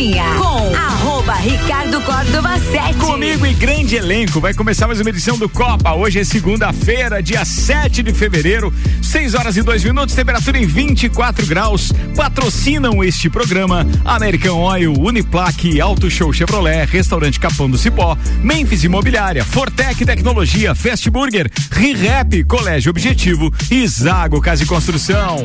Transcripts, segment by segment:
Cozinha com arroba Ricardo Córdova 7. Comigo e grande elenco. Vai começar mais uma edição do Copa. Hoje é segunda-feira, dia 7 de fevereiro, 6 horas e 2 minutos, temperatura em 24 graus. Patrocinam este programa American Oil, Uniplaque, Auto Show Chevrolet, Restaurante Capão do Cipó, Memphis Imobiliária, Fortec Tecnologia, Fast Burger, ReHap, Colégio Objetivo e Zago Casa e Construção.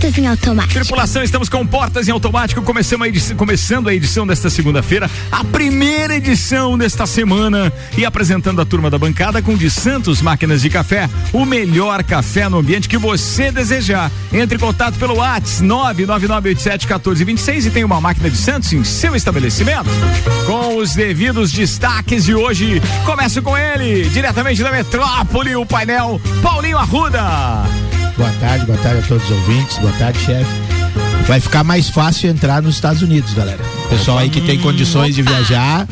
Portas em automático. Tripulação, estamos com Portas em Automático, começamos a edição, começando a edição desta segunda-feira, a primeira edição desta semana e apresentando a turma da bancada com de Santos Máquinas de Café, o melhor café no ambiente que você desejar. Entre em contato pelo WhatsApp 999871426 e tem uma máquina de Santos em seu estabelecimento. Com os devidos destaques de hoje, começo com ele, diretamente da metrópole, o painel Paulinho Arruda. Boa tarde, boa tarde a todos os ouvintes. Boa tarde, chefe. Vai ficar mais fácil entrar nos Estados Unidos, galera. Pessoal aí que tem condições de viajar,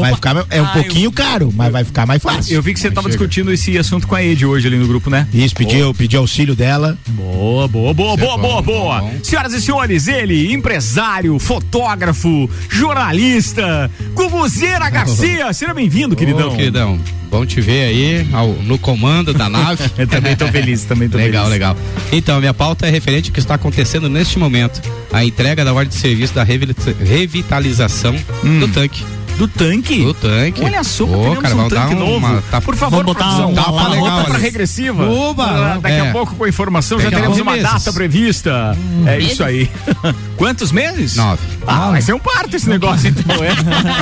vai ficar é um Ah, pouquinho eu- caro, mas vai ficar mais fácil. Eu vi que você estava discutindo esse assunto com a Ed hoje ali no grupo, né? Isso, pediu, pediu auxílio dela. Boa, boa, boa, Isso é boa, bom, boa, boa. bom. Senhoras e senhores, ele, empresário, fotógrafo, jornalista, Gubuzeira Garcia. Seja bem-vindo, queridão. Ô, queridão, bom te ver aí ao- no comando da nave. Eu também tô feliz, também tô legal, feliz. legal. Então, a minha pauta é referente ao que está acontecendo neste momento. A entrega da ordem de serviço da revi- revitalização do tanque. Do tanque? Do tanque. Olha só, Ô, teremos cara, um vamos dar tanque novo. uma tapa- Por favor, Vamos botar um tapa uma legal ali. regressiva. Oba! Ah, Daqui a É. pouco com a informação já Daqui a teremos uma meses. data prevista. é Meses? isso aí. Quantos meses? Nove. Ah, vai ser um parto esse negócio então, é?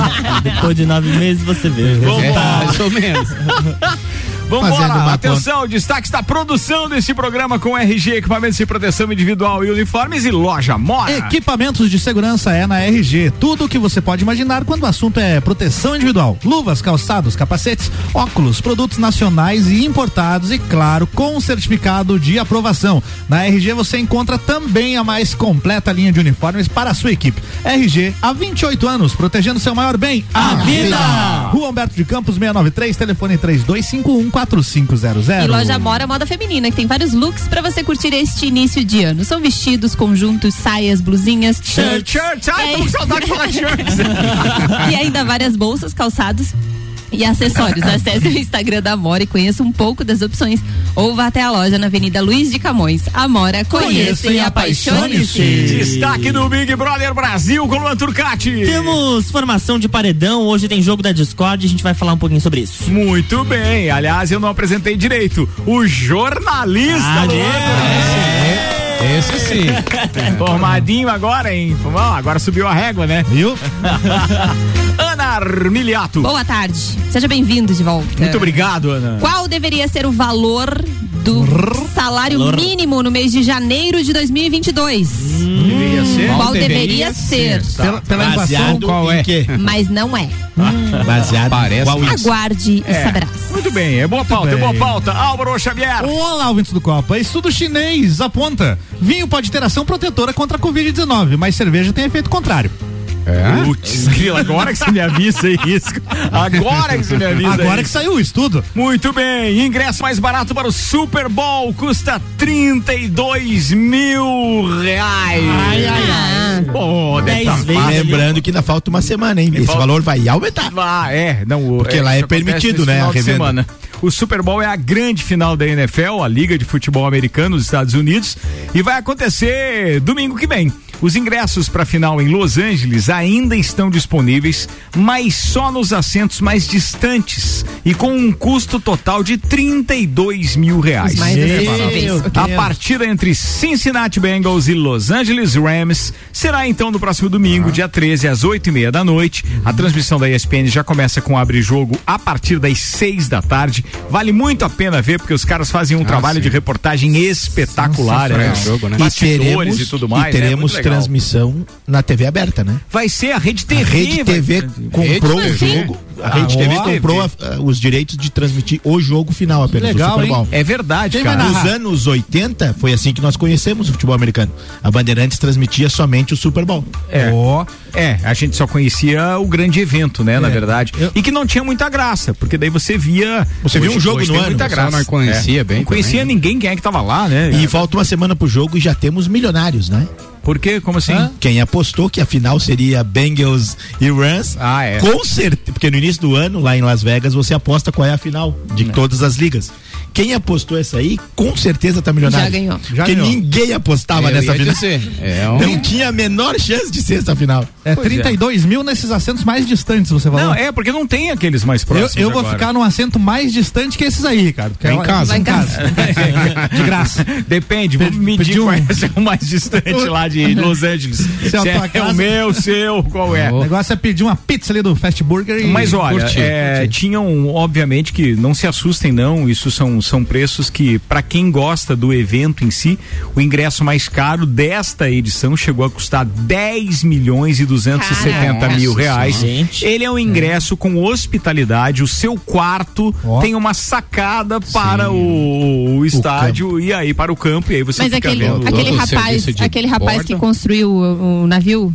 Depois de nove meses você vê. Vamos. É, mais ou menos. Vamos embora. Atenção, destaque da produção desse programa com RG, equipamentos de proteção individual e uniformes e loja Mora. Equipamentos de segurança é na RG. Tudo o que você pode imaginar quando o assunto é proteção individual. Luvas, calçados, capacetes, óculos, produtos nacionais e importados e, claro, com certificado de aprovação. Na RG você encontra também a mais completa linha de uniformes para a sua equipe. RG, há 28 anos, protegendo seu maior bem, a, vida. Rua Humberto de Campos, 693, telefone 3251 4500. E loja Mora Moda Feminina, que tem vários looks pra você curtir este início de ano. São vestidos, conjuntos, saias, blusinhas, Shirt, shirts. shirt. Ai, tô com saudade de falar shirt. e ainda várias bolsas, calçados e acessórios. Acesse o Instagram da Amora e conheça um pouco das opções. Ou vá até a loja na Avenida Luiz de Camões. Amora, conheça e apaixone-se. Destaque do Big Brother Brasil com o Luan Turcati. Temos formação de paredão, hoje tem jogo da Discord, a gente vai falar um pouquinho sobre isso. Muito bem. Aliás, eu não apresentei direito. O jornalista Ah, Luan né? Esse sim. Formadinho agora, hein? Agora subiu a régua, né? Viu? Ana Armiliato. Boa tarde. Seja bem-vindo de volta. Muito obrigado, Ana. Qual deveria ser o valor do salário mínimo no mês de janeiro de 2022? Deveria ser. Qual deveria deveria ser? Pela, pela inflação. Baseado qual em é? quê? Mas não é. Baseado Parece em qual? Aguarde e É. saberás. Muito bem, é boa pauta, é bem. boa pauta. Álvaro Xavier. Olá, ouvintes do Copa. Estudo chinês aponta: vinho pode ter ação protetora contra a Covid-19, mas cerveja tem efeito contrário. É? Putz, grila, agora que você me avisa isso. Agora que você me avisa Agora que saiu o estudo. Muito bem, ingresso mais barato para o Super Bowl custa 32 mil reais. Ai, ai, ai. Pô, tá. Lembrando que ainda falta uma semana, hein? Esse falta- valor vai aumentar. Ah, é, não, Porque lá isso é permitido, né, a revenda. semana. O Super Bowl é a grande final da NFL, a Liga de Futebol Americano dos Estados Unidos, e vai acontecer domingo que vem. Os ingressos para a final em Los Angeles ainda estão disponíveis, mas só nos assentos mais distantes e com um custo total de 32 mil reais. Os mais A partida entre Cincinnati Bengals e Los Angeles Rams será então no próximo domingo, dia 13, às 8 e meia da noite. A transmissão da ESPN já começa com abre jogo a partir das 6 da tarde. Vale muito a pena ver, porque os caras fazem um trabalho sim. de reportagem espetacular, né? Sensacional. Jogo, né? E teremos, e tudo mais. e teremos né? Transmissão na TV aberta, né? Vai ser a Rede A TV. Rede vai TV comprou o Rede jogo. A Rede Ah, TV ó. comprou a- a- os direitos de transmitir o jogo final apenas, Legal, o Super Bowl. É verdade, Quem cara. Nos anos 80, foi assim que nós conhecemos o futebol americano. A Bandeirantes transmitia somente o Super Bowl. É. Ó. É, a gente só conhecia o grande evento, né, na verdade. Eu- E que não tinha muita graça, porque daí você via. Você via um jogo no ano, muita graça. não conhecia É. bem Não conhecia também. ninguém quem é que tava lá, né? E falta uma semana pro jogo e já temos milionários, né? Por quê? Como assim? Hã? Quem apostou que a final seria Bengals e Rams, Ah, é. com certeza, porque no início do ano, lá em Las Vegas, você aposta qual é a final de todas as ligas. Quem apostou essa aí, com certeza tá milionário. Já ganhou. Já porque ganhou. ninguém apostava Eu nessa final. dizer, é um- Não tinha a menor chance de ser essa final. É Pois é. 32 mil nesses assentos mais distantes, você falou. Não, é porque não tem aqueles mais Eu, próximos. eu vou agora. ficar num assento mais distante que esses aí, cara. porque Vai em é- casa. Vai em casa. De graça. Depende, vamos Pe- medir pediu qual é um- o mais distante lá de Los Angeles. Se é a Se tua é casa- o meu, seu, qual é? O negócio é pedir uma pizza ali do Fast Burger e. Mas olha, curti, é, curti. tinham, obviamente, que não se assustem, não. Isso são, são preços que, para quem gosta do evento em si, o ingresso mais caro desta edição chegou a custar 10 milhões e 270 Caraca, mil reais. Gente. Ele é um ingresso com hospitalidade. O seu quarto Ó. tem uma sacada para o, o estádio e aí para o campo. E aí você Mas fica aquele, vendo. aquele o rapaz, aquele rapaz que construiu o, o navio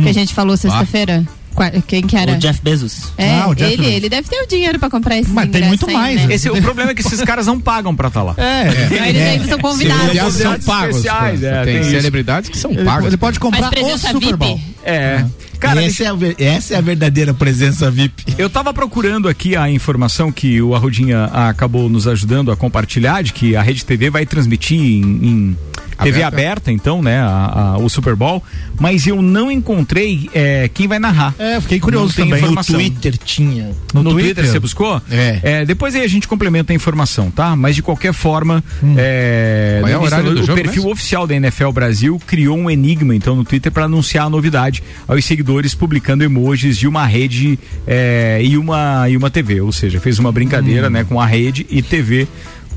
que a gente falou sexta-feira, qua- quem que era? O Jeff Bezos. É, Ah, o Jeff ele, Bezos. ele deve ter o dinheiro pra comprar esse Mas tem muito mais, né? Esse, o problema é que esses caras não pagam pra estar lá. É. Eles ainda são convidados. Celebridades são pagos. especiais, é, tem tem isso. celebridades que são pagas. ele pode comprar o Super VIP. Bowl. É. Cara, essa, é a, essa é a verdadeira presença VIP. Eu tava procurando aqui a informação que o Arrudinha acabou nos ajudando a compartilhar de que a Rede TV vai transmitir em, em TV Aberta. aberta, então, né, a- a- o Super Bowl, mas eu não encontrei é, quem vai narrar. É, eu fiquei curioso também. No informação. Twitter tinha. No, No Twitter? Twitter? você buscou? É. depois aí a gente complementa a informação, tá? Mas de qualquer forma, é, Qual é no o início do- do o jogo perfil mesmo? oficial da NFL Brasil criou um enigma então no Twitter para anunciar a novidade aos seguidores publicando emojis de uma rede é, e uma e uma TV, ou seja, fez uma brincadeira, né, com a rede e TV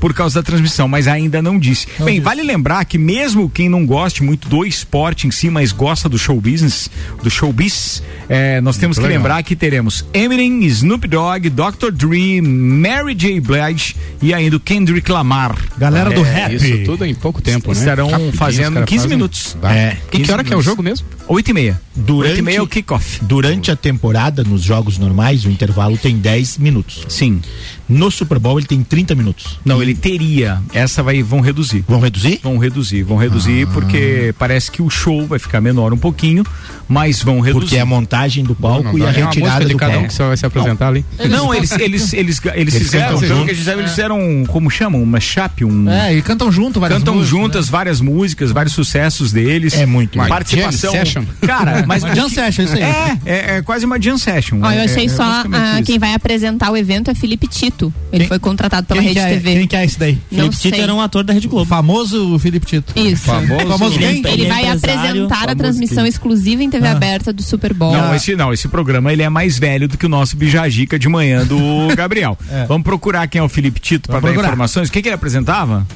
por causa da transmissão, mas ainda não disse. Bem, vale lembrar que mesmo quem não goste muito do esporte em si, mas gosta do show business, do showbiz, é, nós temos que legal. lembrar que teremos Eminem, Snoop Dogg, Dr. Dre, Mary J. Blige e ainda o Kendrick Lamar. Galera do É, rap. Isso tudo em pouco tempo, né? Estarão Rapidinho, fazendo caras 15 fazem. minutos. Vai. É, Que, 15 que hora que é o jogo mesmo? 8 e meia. Durante- 8 e meia é o kickoff. Durante a temporada, nos jogos normais, o intervalo tem 10 minutos. Sim. No Super Bowl, ele tem 30 minutos. Não, ele teria. Essa vai, vão reduzir. Vão reduzir? Vão reduzir, vão reduzir porque parece que o show vai ficar menor um pouquinho, mas vão reduzir. Porque é a montagem do palco Não, e não, a tem uma retirada música de do cada um palco. que você vai se apresentar ali. Não, eles, eles, eles, eles, fizeram, juntos. a eles fizeram, como chamam? Um mashup, um... É, e cantam junto várias Cantam músicas, juntas várias músicas, vários sucessos deles. É muito. Uma Participação. jam session. Cara, mas. Uma jam session, isso aí. É, é, é quase uma jam session. Ó, eu É- achei é só ah, quem vai apresentar o evento é Felipe Tito. Ele Quem- foi contratado pela Quem Rede que é, TV. Quem que é esse daí? Não Felipe Tito era um ator da Rede O Globo. famoso Felipe Tito. Isso. Famoso- Famoso quem? Ele Ele vai apresentar a transmissão que- exclusiva em TV Ah. aberta do Super Bowl. Não, esse não, esse programa ele é mais velho do que o nosso Bijagica de manhã do Gabriel. É. Vamos procurar quem é o Felipe Tito para dar procurar. informações. O que, que ele apresentava?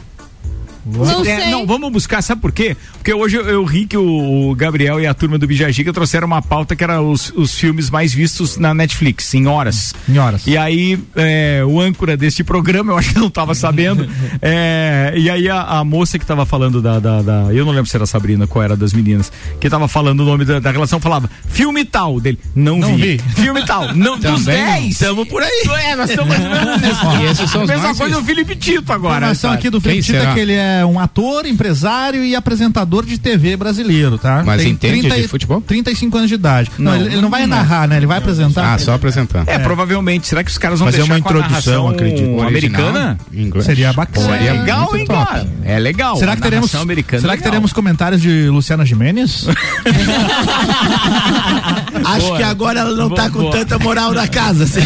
Não É, sei. não, vamos buscar, sabe por quê? Porque hoje eu, eu ri que o, o Gabriel e a turma do Bijagica trouxeram uma pauta que era os, os filmes mais vistos na Netflix, em horas. Em horas. E aí, é, o âncora deste programa, eu acho que não estava sabendo. é, e aí, a, a moça que estava falando da, da, da- Eu não lembro se era a Sabrina, qual era das meninas, que estava falando o nome da, da relação, falava filme tal dele. Não, Não vi. vi. Filme tal. Não, dos Também não. 10. Estamos por aí. É, nós estamos mais ou menos nisso. Esses são os Mesma coisa o. Felipe Tito agora. informação sabe? aqui do Felipe Tito é que ele é um ator, empresário e apresentador de TV brasileiro, tá? Mas Tem entende de futebol? 35 anos de idade. Não, Não, ele, ele não vai não. narrar, né? Ele vai apresentar. Ah, só apresentando. É, provavelmente. Será que os caras vão Fazer uma com a introdução, acredito. americana? Inglês. Seria bacana. Seria É, legal, hein, top. cara? É legal. Será que teremos, americana será é que legal. teremos comentários de Luciana Gimenez? Acho Boa. que agora ela não Boa, tá com boa. tanta moral na casa. assim.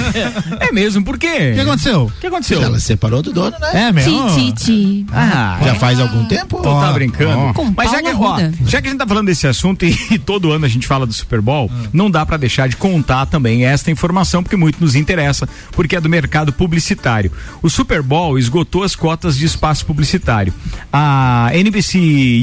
É mesmo, por quê? O que aconteceu? O que aconteceu? Ela separou do dono, né? É mesmo? Tititi. Ah, Já é. Faz algum tempo. Tu tá brincando? Com Mas já que, ó, já que a gente tá falando desse assunto e, e todo ano a gente fala do Super Bowl, Ah. não dá pra deixar de contar também esta informação, porque muito nos interessa, porque é do mercado publicitário. O Super Bowl esgotou as cotas de espaço publicitário. A NBC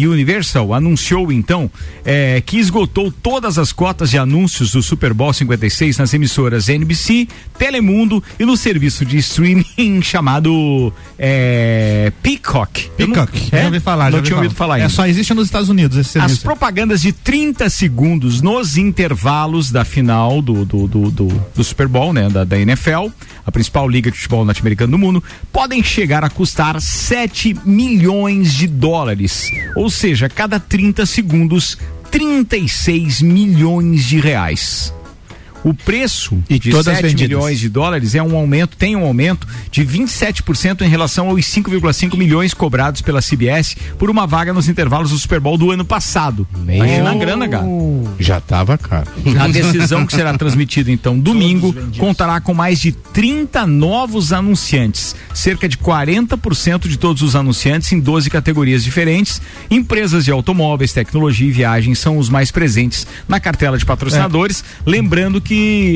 Universal anunciou então eh, que esgotou todas as cotas de anúncios do Super Bowl 56 nas emissoras NBC, Telemundo e no serviço de streaming chamado eh, Peacock. Eu não- Peacock, é? já ouvi falar. já Não ouvi tinha ouvido falar ainda. É, só existe nos Estados Unidos esse As serviço. propagandas de 30 segundos nos intervalos da final do, do, do, do- do Super Bowl, né? Da, da NFL, a principal liga de futebol norte-americano do mundo, podem chegar a custar 7 milhões de dólares. Ou seja, cada 30 segundos, 36 milhões de reais. O preço E de todas 7 vendidas. milhões de dólares é um aumento, tem um aumento de 27% em relação aos 5,5 milhões cobrados pela CBS por uma vaga nos intervalos do Super Bowl do ano passado. Imagina a grana, cara. Já tava caro. A decisão que será transmitida então domingo contará com mais de 30 novos anunciantes, cerca de 40% de todos os anunciantes em 12 categorias diferentes. Empresas de automóveis, tecnologia e viagens são os mais presentes na cartela de patrocinadores. Lembrando que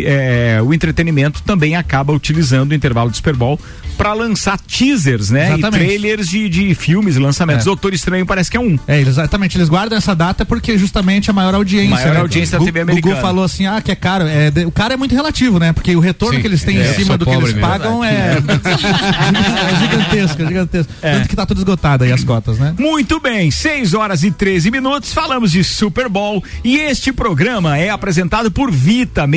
eh, o entretenimento também acaba utilizando o intervalo do Super Bowl para lançar teasers, né? Exatamente. E trailers de, de filmes lançamentos. É. Doutor Estranho parece que é um. É, exatamente. Eles guardam essa data porque justamente a maior audiência. Maior né? audiência da TV americana. falou assim, ah, que é caro. É, de- o cara é muito relativo, né? Porque o retorno Sim, que eles têm é, em cima do que eles mesmo. pagam é, é gigantesco, é gigantesco. Tanto que tá tudo esgotado aí as cotas, né? Muito bem, 6 horas e 13 minutos, falamos de Super Bowl e este programa é apresentado por Vita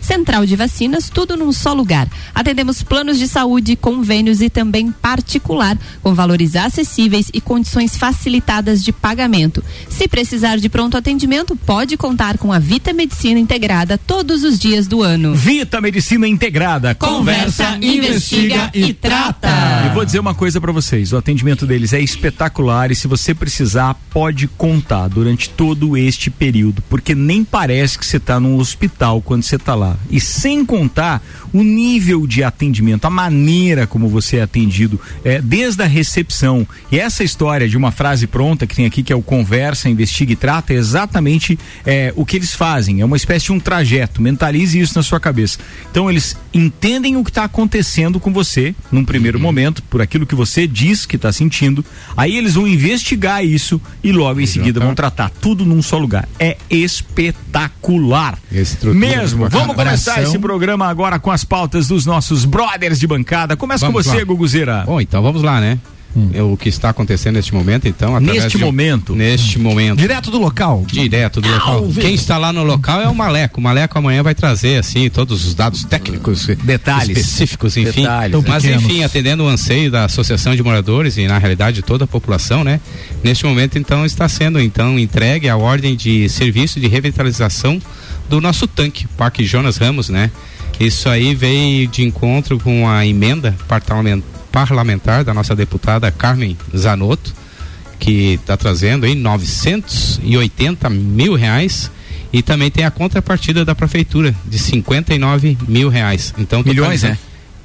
central de vacinas, tudo num só lugar. Atendemos planos de saúde, convênios e também particular, com valores acessíveis e condições facilitadas de pagamento. Se precisar de pronto atendimento, pode contar com a Vita Medicina Integrada todos os dias do ano. Vita Medicina Integrada. Conversa, investiga e trata. E vou dizer uma coisa pra vocês, o atendimento deles é espetacular e se você precisar, pode contar durante todo este período, porque nem parece que você tá num hospital quando você tá lá. E sem contar o nível de atendimento, a maneira como você é atendido, é, desde a recepção. E essa história de uma frase pronta que tem aqui, que é o conversa, investiga e trata, é exatamente é, o que eles fazem. É uma espécie de um trajeto. Mentalize isso na sua cabeça. Então eles entendem o que está acontecendo com você num primeiro momento, por aquilo que você diz que está sentindo. Aí eles vão investigar isso e logo em seguida vão tratar tudo num só lugar. É espetacular. Estrutura Mesmo. bacana. Vamos começar Abração. esse programa agora com as pautas dos nossos brothers de bancada. Começa Vamos com você, lá. Guguzeira. Bom, então vamos lá, né? É o que está acontecendo neste momento, então. Neste de momento. Neste momento. Direto do local. Direto do local. Quem está lá no local é o Maleco. O Maleco amanhã vai trazer, assim, todos os dados técnicos, Detalhes. específicos, enfim. Detalhes, Tão Mas, pequenos. enfim, atendendo o anseio da Associação de Moradores e, na realidade, de toda a população, né? Neste momento, então, está sendo, então, entregue a ordem de serviço de revitalização do nosso tanque, Parque Jonas Ramos, né? Isso aí veio de encontro com a emenda parlamen- parlamentar da nossa deputada Carmen Zanotto, que está trazendo aí 980 mil reais e também tem a contrapartida da prefeitura de 59 mil reais. Então Milhões, né?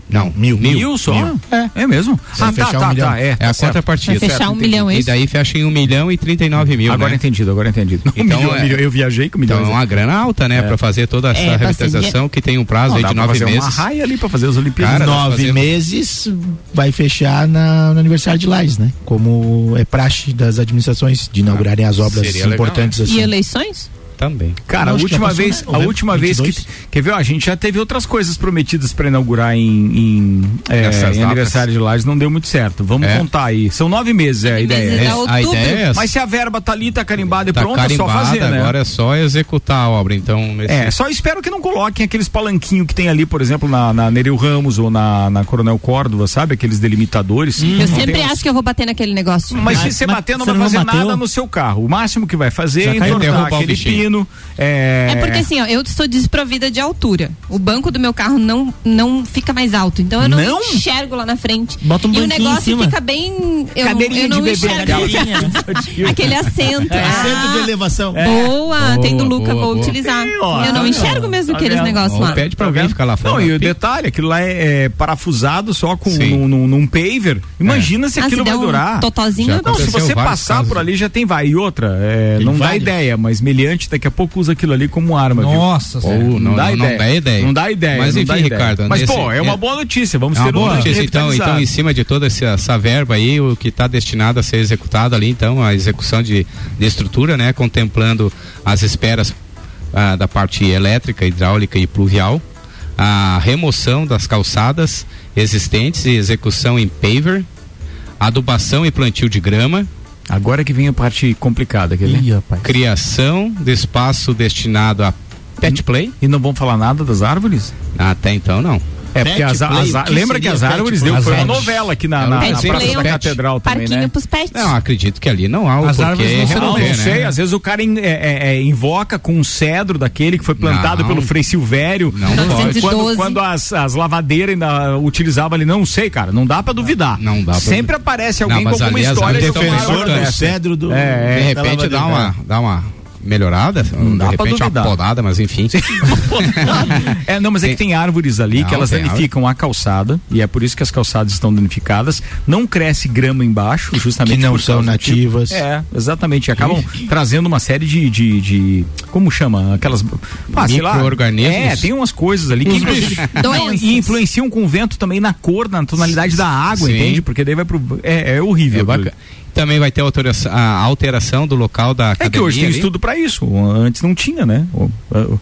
Não, Mil, Mil, só? É. É mesmo? Vai fechar um milhão. É, É tá a certo. contrapartida. Vai fechar um milhão, é E daí fecha em um milhão e 39 mil, Agora né? entendido, agora entendido. Um Então, milhão, é- milhão, eu viajei com milhões. Então é uma grana alta, né? Pra fazer toda essa É, revitalização que tem um prazo Não, aí de pra nove fazer uma meses. raia ali pra fazer as Olimpíadas. Cara, Nove fazemos- meses vai fechar na, no aniversário de Lages, né? Como é praxe das administrações de inaugurarem as obras seria legal, importantes E assim. eleições? Também. Cara, a que última vez, a última vez 22. que quer ver, ó, a gente já teve outras coisas prometidas para inaugurar em, em, é, em aniversário de Lages, não deu muito certo. Vamos É. contar aí. São nove meses é a ideia. É. é a outubro. ideia é essa. Mas se a verba tá ali, tá carimbada e tá pronta, é só carimbada, fazer, né? agora é só executar a obra. Então, nesse- É, só espero que não coloquem aqueles palanquinhos que tem ali, por exemplo, na, na Nereu Ramos ou na, na Coronel Córdova, sabe? Aqueles delimitadores. Eu Não sempre acho que eu vou bater naquele negócio. Mas se Mas- você mas bater, não você vai fazer nada no seu carro. O máximo que vai fazer é entortar aquele bichinho. É, É porque assim, ó, eu sou desprovida de altura. O banco do meu carro não, não fica mais alto. Então eu não, Não? enxergo lá na frente. Bota um e o negócio cima. fica bem. Eu, Cadeirinha eu não de bebê, enxergo. Cadeirinha, né? Aquele assento. Centro de Ah, elevação. Boa, Boa, tem do Luca, boa, vou boa. utilizar. Tem, ó, eu tá não vendo? enxergo mesmo Tá aqueles negócios lá. pede pra Tá alguém vendo? ficar lá fora. Não, e o detalhe, aquilo lá é, é parafusado só com Sim. num, num, num paver. Imagina se Ah, aquilo se vai um durar. totozinho, Não, se você passar por ali já tem vai. E outra, é, não dá ideia, mas meliante daqui a pouco usa aquilo ali como arma, viu? Nossa, Ou senhora. não, não, não dá ideia. Não dá ideia. Mas não enfim, dá ideia. Ricardo. Mas, nesse- pô, é uma boa notícia. Vamos É uma ter boa notícia, então, então, em cima de toda essa, essa verba aí, o que está destinado a ser executado ali, então, a execução de, de estrutura, né, contemplando as esperas ah, da parte elétrica, hidráulica e pluvial, a remoção das calçadas existentes e execução em paver, adubação e plantio de grama, Agora que vem a parte complicada, quer ver? Ih, rapaz. criação de espaço destinado a pet play. E não vão falar nada das árvores? Até então, não. É, porque Pet as, play, as- lembra que as árvores deu, foi uma novela aqui na, É, na, na Praça da Catedral também, Parquinho né? pros pets. Não, acredito que ali não há o As árvores não Não, remover, não sei, né? às vezes o cara in- é, é, é, invoca com um cedro daquele que foi plantado Não. pelo Frei Silvério. Não Quando- pode. Quando, quando as, as lavadeiras ainda utilizavam ali, não sei, cara, não dá pra duvidar. Não dá pra Sempre aparece alguém Não, com alguma história de árvore bem do cedro do. É, de repente dá uma, dá uma melhorada, Não dá de repente uma duvidar. podada, mas enfim. É, não, mas é que tem árvores ali que Não, elas tem danificam a calçada e é por isso que as calçadas estão danificadas. Não cresce grama embaixo, justamente Que não são do tipo. nativas. É, exatamente. E acabam trazendo uma série de, de, de- como chama? Aquelas ah, sei lá. Micro-organismos. É, tem umas coisas ali que não, e influenciam com o vento também na cor, na tonalidade da água, Sim. entende? Porque daí vai pro é, é horrível. É bacana. Também vai ter alteração, a alteração do local da É academia. que hoje tem ali. estudo pra isso. Antes não tinha, né?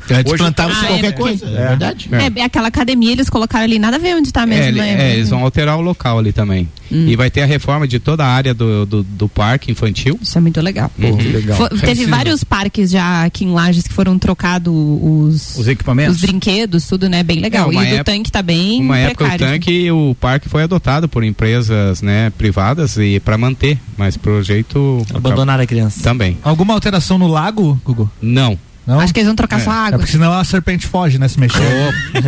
Antes hoje- plantava-se Ah, qualquer é, coisa, é, é. verdade. É, aquela academia eles colocaram ali, nada a ver onde tá É, mesmo, ele- né? é, eles vão alterar o local ali também. Hum. E vai ter a reforma de toda a área do, do, do parque infantil. Isso é muito legal. Que legal. Teve vários parques já aqui em Lages que foram trocados os, Os equipamentos? os brinquedos, tudo, né? Bem legal. É, e uma o do época- tanque tá bem Uma época o tanque, o parque foi adotado por empresas né, privadas e para manter, mas pro jeito Abandonar a criança. também. Alguma alteração no lago, Gugu? Não. Não? Acho que eles vão trocar só É água. porque senão a serpente foge, né? Se mexer.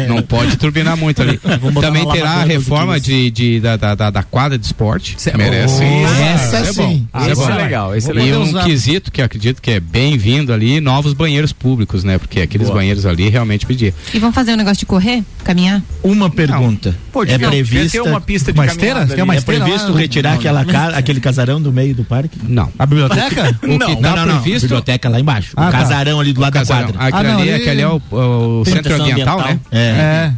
Não pode turbinar muito ali. Também terá a reforma de, de- da, da, da- da quadra de esporte. Cê- Merece. Oh, Essa é bom. sim. Esse Esse é é legal, esse é E legal. poder um usar. quesito que eu acredito que é bem-vindo ali, novos banheiros públicos, né? Porque aqueles Boa. banheiros ali realmente pedia. E vão fazer um negócio de correr? Caminhar? Uma pergunta. Pô, é prevista. ter uma pista de Uma esteira? caminhada Tem uma. É esteira previsto lá? retirar Não, aquela ca- aquele casarão do meio do parque? Não. A biblioteca? O que tá previsto. Biblioteca lá embaixo. Ah, o tá. casarão ali do lado da Casarão. quadra. Aquele, Ah, não, ali, ali- aquele é o, o centro ambiental, ambiental. né? É. É.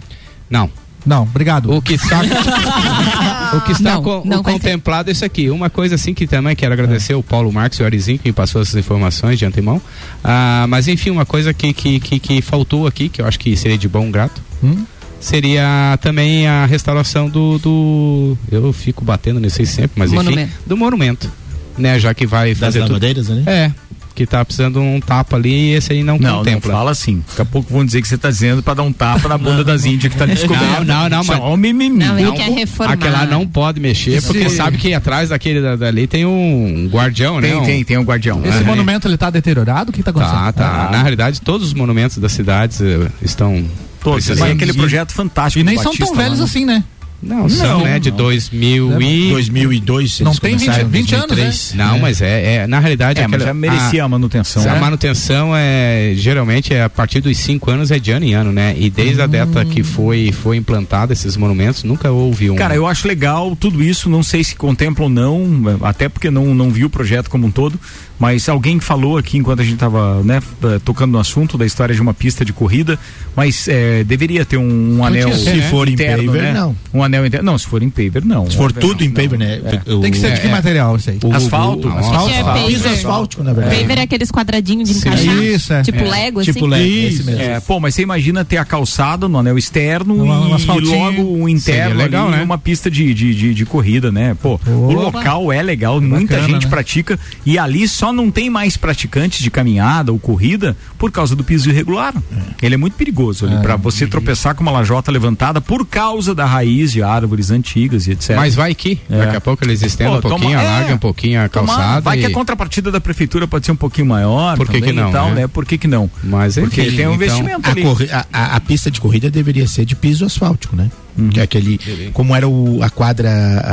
Não. Não, obrigado. O que está, o que está Não, co- não contemplado é isso aqui. Uma coisa assim que também quero agradecer o Paulo Marques e o Arizinho que me passou essas informações de antemão. Ah, mas enfim, uma coisa que, que, que, que faltou aqui, que eu acho que seria de bom grato, Hum? seria também a restauração do, do. Eu fico batendo nisso aí sempre, mas enfim. Monumento. Do monumento. Né, já que vai Das fazer tudo. lavadeiras ali? É. Que tá precisando um tapa ali e esse aí não, Não, não contempla. fala assim. Daqui a pouco vão dizer que você tá dizendo pra dar um tapa na bunda das índias que tá descoberto. Não, não, não, Isso é um mimimi. Não, ele Não, quer reformar. Aquela não pode mexer, Esse- porque sabe que atrás daquele da- dali tem um guardião, né? Tem, Um- tem, tem um guardião. Esse É. monumento ele tá deteriorado? O que tá acontecendo? Tá, tá. Ah. Na realidade, todos os monumentos das cidades eh, estão. Todos. Tem aquele projeto fantástico. E nem são tão velhos lá, né? assim, né? Não, são, Não, né? De não. 2000 e. 2002. Não tem 20 começaram, 20 anos, 2003. Não, mas é, é- na realidade É, mas aquela- já merecia a, manutenção. A né? manutenção é geralmente é a partir dos cinco anos é de ano em ano, né? E desde a data que foi foi implantado esses monumentos nunca houve um. Cara, eu acho legal tudo isso, não sei se contempla ou não, até porque não, não vi o projeto como um todo, Mas alguém falou aqui enquanto a gente estava né, eh, tocando no assunto da história de uma pista de corrida, mas eh, deveria ter um, um anel Se for em interno, paver, né? não. Um anel interno. Não, se for em paver, não. Se for Óbvio, tudo não, em paver, não. né? É. O- Tem que ser de que É. material isso aí? o- Asfalto, o- asfalto. É asfalto. Piso paver. asfáltico, na verdade. Paver é aqueles quadradinhos de encaixar. Isso, é. Tipo É. Lego, Tipo assim. Lego, Isso. esse mesmo. É, pô, mas você imagina ter a calçada no anel externo Um- um e asfaltinho. logo um interno Seria legal, ali, né? uma pista de, de, de, de corrida, né? Pô, o Opa. local é legal, muita gente né? pratica e ali só não tem mais praticantes de caminhada ou corrida por causa do piso irregular. Ele é muito perigoso ali pra você tropeçar com uma lajota levantada por causa da raiz de árvores antigas e etc. Mas vai que, É. daqui a pouco eles estendem Pô, um pouquinho, toma- é. alargam um pouquinho a calçada. vai que a e- contrapartida da prefeitura pode ser um pouquinho maior Por que que não, e tal, né? né? Por que que não? Mas Porque tem um então- investimento A, ali. corri- a- a- a pista de corrida deveria ser de piso asfáltico, né? Que é aquele. Como era o- a quadra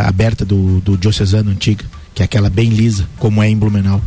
aberta do, do Diocesano antiga, que é aquela bem lisa, como é em Blumenau.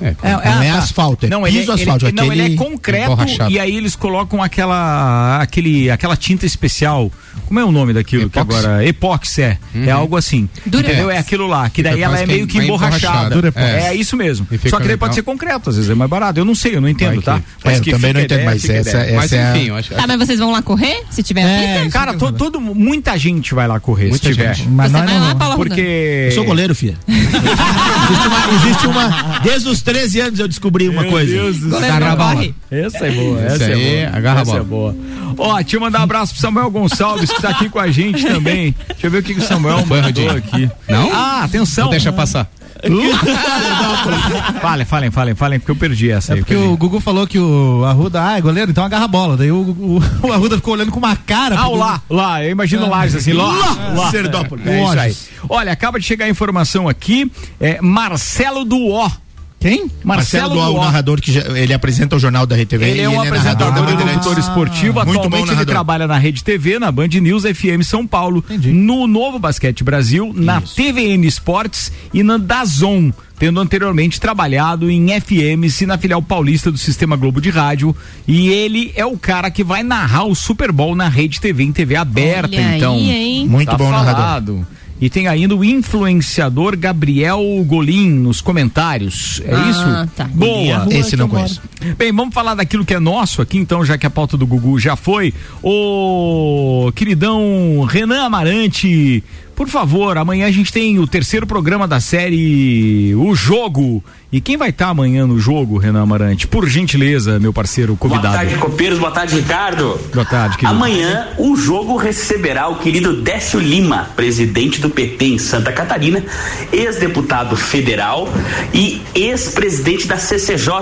É, não é asfalto, é não, piso ele, é- asfáltico. ele, não, ele é concreto e aí eles colocam aquela aquele aquela tinta especial. Como é o nome daquilo que Epóxi? agora epóxi é. É algo assim. Durepox. Entendeu? É aquilo lá, que daí ela é meio que que emborrachada. Durepox. É, isso mesmo. Só que daí legal. pode ser concreto, às vezes é mais barato. Eu não sei, eu não entendo, tá? que- É, eu que também não entendo, ideia, mas essa, essa Mas é a- enfim, eu acho Tá, mas vocês vão lá correr? Se tiver É, Cara, to- todo, muita gente vai lá correr Muita se tiver. gente. Mas Você vai não lá. Paula? Porque. Eu sou goleiro, filha. existe, uma, existe uma- Desde os 13 anos eu descobri uma coisa. do Goleiro Agarra não a bola. corre. Essa é boa, essa aí, é boa. agarra a essa bola. é boa. Ó, deixa eu mandar um abraço pro Samuel Gonçalves, que tá aqui com a gente também. Deixa eu ver o que, que o Samuel mandou aqui. Não? Ah, atenção. Não deixa passar. falem, falem, falem, falem, porque eu perdi essa É aí. porque o Gugu falou que o Arruda, ah, é goleiro, então agarra a bola. Daí o, o, o Arruda ficou olhando com uma cara. Ah, o lá, lá, eu imagino Lages assim, lá, lá. Serdópolis. É isso aí. Olha, acaba de chegar a informação aqui, é Marcelo Duó. Quem? Marcelo Dual, o Duó. narrador que já- ele apresenta o jornal da RTV. Ele e é um apresentador narrador e locutor esportivo. Muito bom Atualmente ele narrador. trabalha na Rede TV, na Band News FM São Paulo, Entendi. no Novo Basquete Brasil, na Isso. TVN Esportes e na Dazon, tendo anteriormente trabalhado em FMs e na filial paulista do Sistema Globo de Rádio. E ele é o cara que vai narrar o Super Bowl na Rede TV, em TV aberta, Olha então. aí, hein? Muito Tá bom narrador. E tem ainda o influenciador Gabriel Golim nos comentários. É Ah, isso? tá. Boa. Esse não conheço. Bem, vamos falar daquilo que é nosso aqui, então, já que a pauta do Gugu já foi. O queridão Renan Amarante, por favor, amanhã a gente tem o terceiro programa da série O Jogo. E quem vai estar amanhã no jogo, Renan Amarante? Por gentileza, meu parceiro Boa convidado. tarde, copeiros. Boa tarde, Ricardo. Boa tarde, querido. Amanhã o jogo receberá o querido Décio Lima, presidente do PT em Santa Catarina, ex-deputado federal e ex-presidente da CCJ,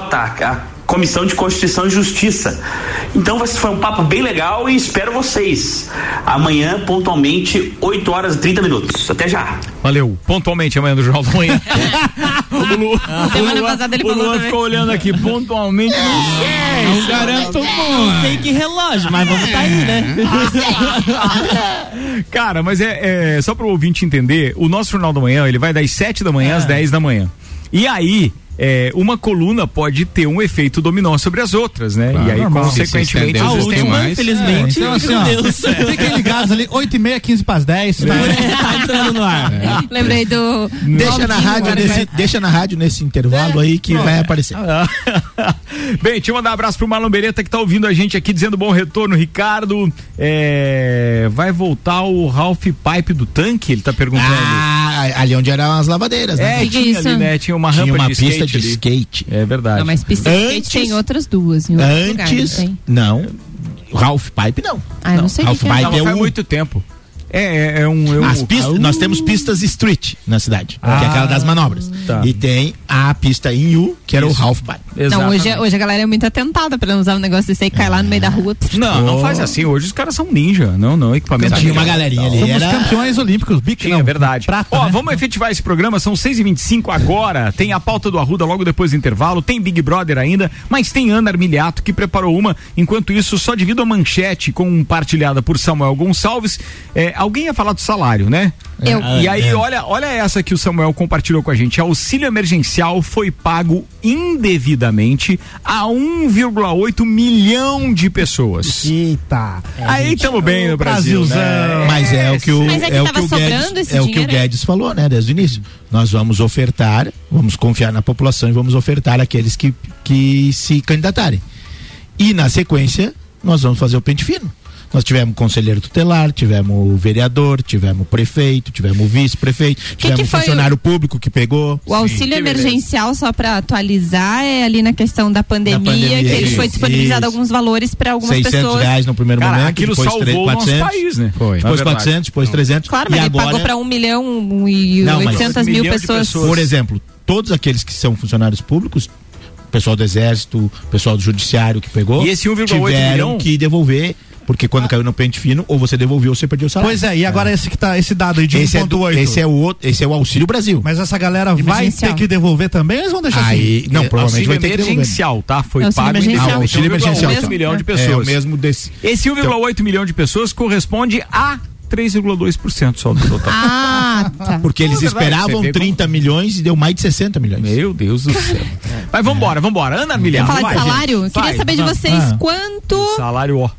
a Comissão de Constituição e Justiça. Então vai- foi um papo bem legal e espero vocês. Amanhã, pontualmente, 8 horas e 30 minutos. Até já. Valeu, pontualmente amanhã do Jornal da Manhã. o Lu, o Luan- passada ele o também. ficou olhando aqui, pontualmente, não sei. Não garanto Não sei que relógio, mas vamos tá aí, né? Cara, mas é, é só para o ouvinte entender, o nosso Jornal da Manhã, ele vai das 7 da manhã às 10 da manhã. E aí, é, uma coluna pode ter um efeito dominó sobre as outras, né? Claro, e aí, normal. consequentemente, A última, mais. infelizmente, então, assim, meu ó. Fiquem ligados ali, 8 e meia, 15 para as 10. Tá? tá entrando no ar. Lembrei do. Deixa na, rádio nesse, vai- deixa na rádio nesse intervalo aí que vai aparecer. Bem, deixa eu mandar um abraço pro Marlon Beretta que tá ouvindo a gente aqui dizendo bom retorno, Ricardo. É, vai voltar o Ralph Pipe do tanque? Ele tá perguntando. Ah, ali onde eram as lavadeiras, né? é, que é tinha isso? ali, né? Tinha uma Tinha rampa uma de pista skate de ali. skate. É verdade. Não, mas pista de skate Antes- tem outras duas. Antes, tem. não. Ralph Pipe não. Ah, eu não sei Ralph que, é. Pipe Não, é faz um- muito tempo. É, é, é um. é um- As pistas, nós temos pistas street na cidade, que é aquela das manobras. tá. E tem a pista em U, que era Isso. o Ralph Pipe. Não, Exatamente. hoje, hoje a galera é muito atentada pra não usar um negócio desse aí, cai lá no meio da rua. Não, não faz assim. Hoje os caras são ninja. Não, não. Equipamento. Tinha uma galerinha ali. Somos Era... campeões olímpicos, bico, Sim, é verdade. Prata, Ó, né? vamos efetivar esse programa, são 6h25 agora. Tem a pauta do Arruda logo depois do intervalo. Tem Big Brother ainda, mas tem Ana Armiliato que preparou uma. Enquanto isso, só devido a manchete compartilhada por Samuel Gonçalves. é, alguém ia falar do salário, né? Eu. E aí, olha, olha essa que o Samuel compartilhou com a gente. É o auxílio emergencial foi pago indevidamente a 1,8 milhão de pessoas. Eita. Aí estamos bem no Brasil. Brasilzão. né? Mas é o que o, Mas é que é o tava que o sobrando Guedes, esse é o que o dinheiro. Guedes falou, né, desde o início. Nós vamos ofertar, vamos confiar na população e vamos ofertar aqueles que, que se candidatarem. E na sequência, nós vamos fazer o pente fino. Nós tivemos conselheiro tutelar, tivemos o vereador, tivemos o prefeito, tivemos o vice-prefeito, tivemos que o foi funcionário público que pegou. O auxílio que beleza. emergencial, só para atualizar, é ali na questão da pandemia, pandemia, que ele isso, foi disponibilizado isso. alguns valores para algumas 600 pessoas. reais no primeiro Cara, momento, aquilo depois salvou tre- o nosso 400, país, né? Foi. Depois verdade. 400, depois 300. Claro, e mas ele agora, pagou para um milhão e Não, mas- 800 Um mil pessoas. pessoas. Por exemplo, todos aqueles que são funcionários públicos, pessoal do exército, pessoal do judiciário que pegou, E esse 1,8 tiveram milhão? que devolver, porque quando caiu no pente fino, ou você devolveu ou você perdeu o salário. Pois é, e agora esse que tá, esse dado aí de esse é, do, 1.8. esse é o outro, esse é o Auxílio Brasil. Mas essa galera vai ter que devolver também, eles vão deixar Aí, assim? não, É, provavelmente vai ter que devolver. emergencial, tá? Foi Auxílio pago emergencial. Ah, o auxílio indevidamente. emergencial. 1,8 então. milhão de É, pessoas. É, mesmo desse. Esse 1,8 milhão de pessoas corresponde a 3,2% só do total. Ah, tá. Porque eles é esperavam você vê 30 milhões e deu mais de 60 milhões. Meu Deus do céu. Mas vambora, vambora. Ana. Vamos falar de vai, salário? gente. Queria Vai. saber de vocês Ah. quanto Salário, ó.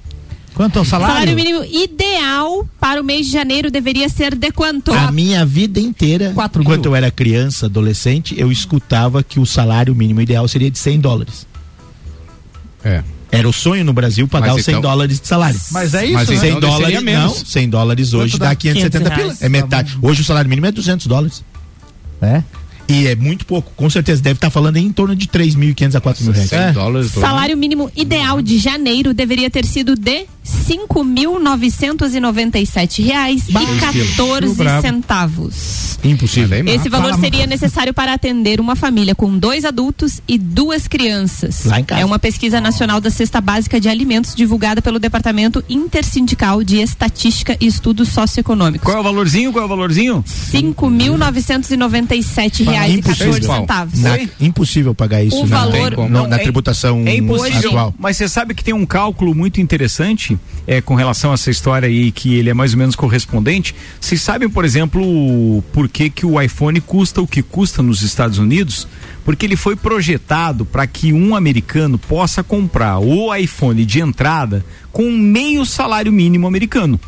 Quanto é o salário? salário mínimo ideal para o mês de janeiro deveria ser de quanto? A minha vida inteira, Quatro enquanto mil. eu era criança, adolescente, eu escutava que o salário mínimo ideal seria de 100 dólares. É. Era o sonho no Brasil pagar Mas os 100 então- dólares de salário. Mas é isso, Mas né? então 100 seria dólares, menos. não, 100 dólares hoje Quanto dá dá? 570 500 pila. É metade. Hoje o salário mínimo é 200 dólares. É. E é muito pouco. Com certeza deve estar falando em torno de 3.500 a 4 mil reais. 100 dólares. do- Salário mínimo ideal de janeiro deveria ter sido de cinco mil novecentos e noventa e sete reais e quatorze Bravo. centavos. Impossível. Esse valor seria necessário para atender uma família com dois adultos e duas crianças. Lá em casa. É uma pesquisa nacional da cesta básica de alimentos divulgada pelo Departamento Intersindical de Estatística e Estudos Socioeconômicos. Qual é o valorzinho? Qual é o valorzinho? Cinco mil e e reais e Impossível. 14 centavos. Na- impossível pagar isso O na, valor- na- Não, na é- tributação É impossível. atual. Mas você sabe que tem um cálculo muito interessante é, com relação a essa história aí, que ele é mais ou menos correspondente. Vocês sabem, por exemplo, por que, que o iPhone custa o que custa nos Estados Unidos? Porque ele foi projetado para que um americano possa comprar o iPhone de entrada com meio salário mínimo americano.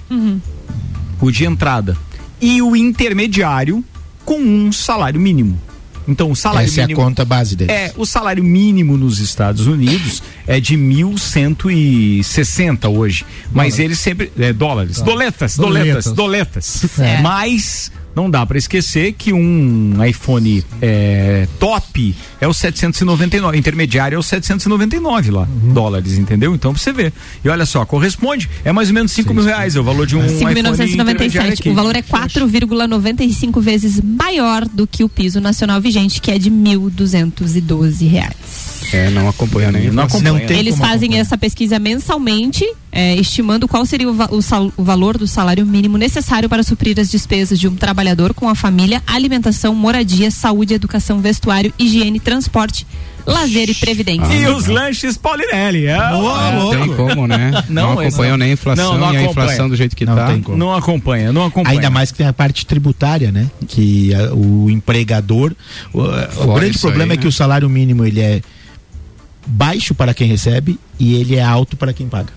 O de entrada. E o intermediário com um salário mínimo. Então, o salário Essa é a mínimo. conta base dele. É, o salário mínimo nos Estados Unidos é de 1.160 hoje. Mas eles sempre. É, dólares. Doletas, doletas, Doletas. doletas. É. Mas não dá para esquecer que um iPhone é, top é o 799, intermediário é o 799 lá, dólares, entendeu? Então pra você ver. E olha só, corresponde, é mais ou menos 5 mil reais é o valor de um iPhone intermediário 5.997. aqui. O valor é 4,95 vezes maior do que o piso nacional vigente, que é de 1.212 reais. É, não acompanha nem. Não acompanha. Não tem Eles fazem acompanhar. essa pesquisa mensalmente, é, estimando qual seria o, va- o sal- o valor do salário mínimo necessário para suprir as despesas de um trabalhador com a família, alimentação, moradia, saúde, educação, vestuário, higiene, transporte, lazer e previdência. E os lanches Paulinelli. É, Não tem como, né? Não, Não, acompanham nem a inflação Não, não e a acompanha. inflação do jeito que Não tá. tem como. Não acompanha, não acompanha. Ainda mais que tem a parte tributária, né? Que a- o empregador. O, o grande problema aí, é que né? o salário mínimo ele é baixo para quem recebe e ele é alto para quem paga.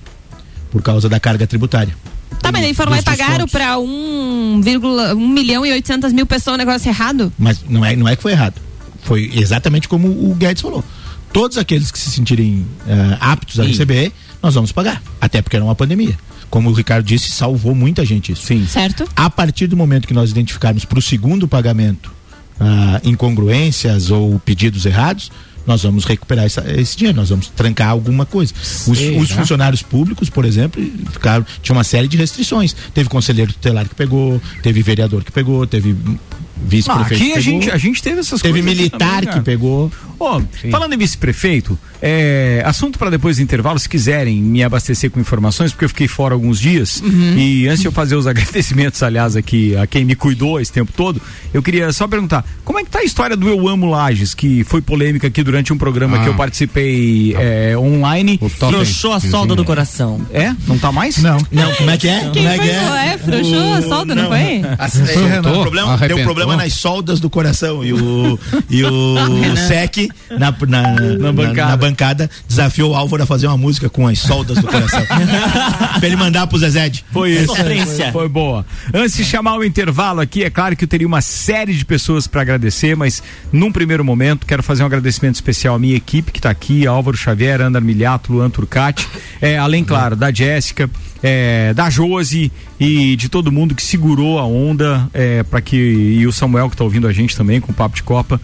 Por causa da carga tributária. Tá, mas aí foram lá e pagaram pra 1, 1 milhão e 800 mil pessoas um negócio errado? Mas não é, não é que foi errado. Foi exatamente como o Guedes falou. Todos aqueles que se sentirem eh, aptos a Sim. receber, nós vamos pagar. Até porque era uma pandemia. Como o Ricardo disse, salvou muita gente isso. Sim. Certo? A partir do momento que nós identificarmos para o segundo pagamento ah, incongruências ou pedidos errados, nós vamos recuperar essa- esse dinheiro, nós vamos trancar alguma coisa. Os, os funcionários públicos, por exemplo, ficaram, tinha uma série de restrições. Teve conselheiro tutelar que pegou, teve vereador que pegou, teve hum, Ah, vice-prefeito aqui que a pegou, gente, a gente teve essas teve coisas. aqui militar também, que cara. pegou. Ó, falando em vice-prefeito, é, assunto para depois do intervalo, se quiserem me abastecer com informações, porque eu fiquei fora alguns dias. E antes de eu fazer os agradecimentos, aliás, aqui a quem me cuidou esse tempo todo, eu queria só perguntar: como é que tá a história do Eu Amo Lages, que foi polêmica aqui durante um programa Ah. que eu participei é, online? Frouxou a solda do coração. É? Não tá mais? Não. Não, como é que é? Quem como é foi? que é? É, frouxou a solda, não foi? Ah, Foi o deu problema, deu problema chamando as soldas do coração. E o, e o Sec, na, na, na, bancada. na bancada, desafiou o Álvaro a fazer uma música com as soldas do coração. pra ele mandar pro Zezed. Foi isso. Foi, foi boa. Antes de chamar o intervalo aqui, é claro que eu teria uma série de pessoas para agradecer, mas num primeiro momento quero fazer um agradecimento especial à minha equipe que está aqui, Álvaro Xavier, Ana Milhato, Luan Turcati, é, além, claro, da Jéssica, é, da Josi e de todo mundo que segurou a onda é, para que e o Samuel que está ouvindo a gente também com o papo de Copa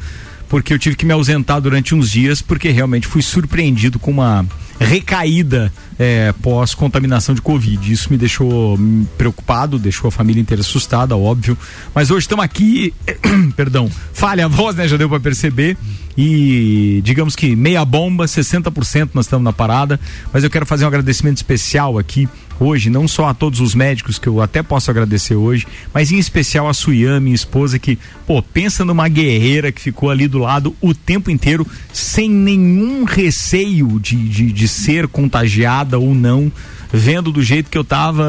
porque eu tive que me ausentar durante uns dias, porque realmente fui surpreendido com uma recaída é, pós contaminação de Covid. Isso me deixou hum, preocupado, deixou a família inteira assustada, óbvio. Mas hoje estamos aqui, perdão, falha a voz, né? Já deu para perceber. E digamos que meia bomba, 60% nós estamos na parada. Mas eu quero fazer um agradecimento especial aqui hoje, não só a todos os médicos que eu até posso agradecer hoje, mas em especial a Suyan, minha esposa, que, pô, pensa numa guerreira que ficou ali do lado o tempo inteiro, sem nenhum receio de, de, de ser contagiada ou não vendo do jeito que eu tava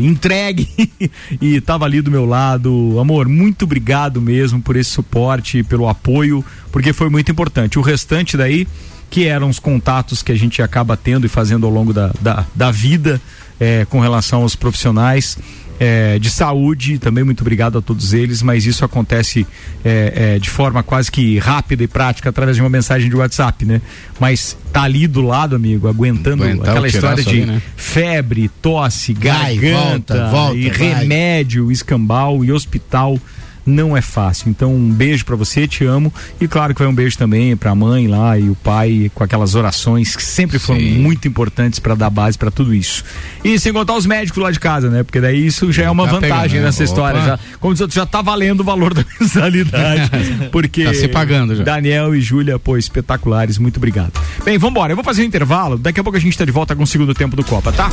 entregue e tava ali do meu lado. Amor, muito obrigado mesmo por esse suporte, pelo apoio, porque foi muito importante. O restante daí, que eram os contatos que a gente acaba tendo e fazendo ao longo da, da, da vida eh, com relação aos profissionais. Eh, de saúde, também muito obrigado a todos eles, mas isso acontece eh, eh, de forma quase que rápida e prática através de uma mensagem de WhatsApp, né? Mas tá ali do lado, amigo, aguentando Aguentar aquela história de ali, né? febre, tosse, Vai, garganta volta, volta, e vai. remédio, escambau e hospital não é fácil. Então, um beijo pra você, te amo. E claro que vai um beijo também pra mãe lá e o pai com aquelas orações que sempre foram Sim. muito importantes pra dar base pra tudo isso. E sem contar os médicos lá de casa, né? Porque daí isso já é uma Tá vantagem pegando, né? nessa história. Opa. Já, como diz outro, já tá valendo o valor da mensalidade. porque Tá se pagando já. Daniel e Júlia, pô, espetaculares. Muito obrigado. Bem, vambora. Eu vou fazer um intervalo. Daqui a pouco a gente tá de volta com o segundo tempo do Copa, tá?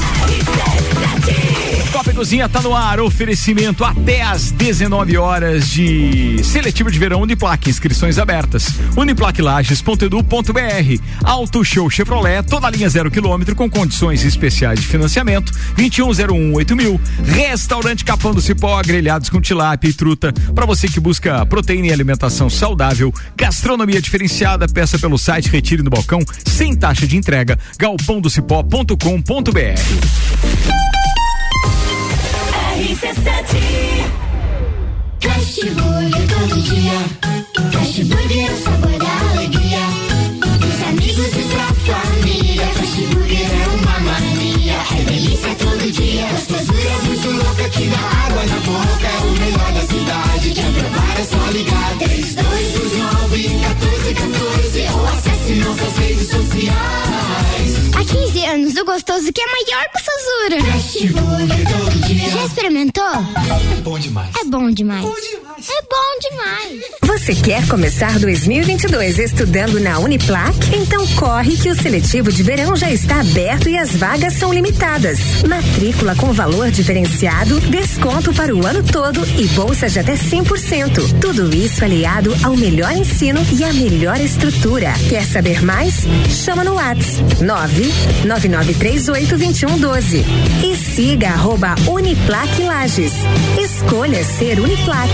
Copa e Cozinha tá no ar, oferecimento até às 19 horas de seletivo de verão Uniplac, inscrições abertas. uniplaclages.edu.br. Auto Show Chevrolet, toda linha zero quilômetro com condições especiais de financiamento. 2101 mil. Restaurante Capão do Cipó, grelhados com tilápia e truta. Para você que busca proteína e alimentação saudável, gastronomia diferenciada, peça pelo site Retire no Balcão, sem taxa de entrega, galpãodocipó.com.br. Fast Burger todo dia. Fast Burger é o sabor da alegria. Dos amigos e pra família. Fast Burger é uma mania. É delícia todo dia. Gostosura muito louca que dá água na boca. É o melhor da cidade. Quer provar é só ligar. 3229 1414 ou acesse nossas redes sociais. Há 15 anos o gostoso que é maior. Fast Burger todo dia. Já experimentou? É bom demais. É bom demais. É bom demais. Você quer começar 2022 estudando na Uniplac? Então corre que o seletivo de verão já está aberto e as vagas são limitadas. Matrícula com valor diferenciado, desconto para o ano todo e bolsa de até 100%. Tudo isso aliado ao melhor ensino e à melhor estrutura. Quer saber mais? Chama no WhatsApp 999382112 e siga arroba Uniplac Lages. Escolha ser Uniplac.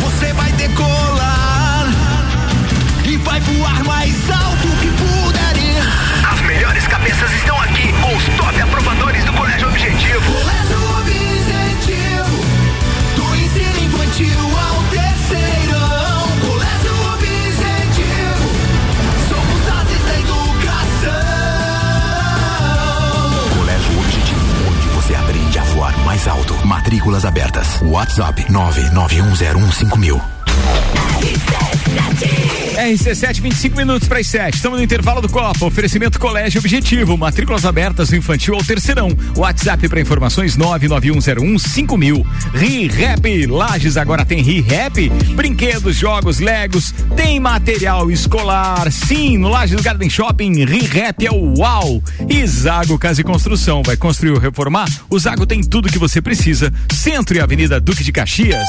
Você vai decolar e vai voar mais alto que puder. As melhores cabeças estão aqui WhatsApp 991015000. RC7, 25 minutos para as 7. Estamos no intervalo do Copa. Oferecimento Colégio Objetivo. Matrículas abertas do infantil ao terceirão. WhatsApp para informações 991015000. Ri-Rap. Lages agora tem Ri-Rap. Brinquedos, jogos, legos. Tem material escolar. Sim, no Lages Garden Shopping, Ri-Rap é o UAU. E Zago Casa e Construção. Vai construir ou reformar? O Zago tem tudo que você precisa. Centro e Avenida Duque de Caxias.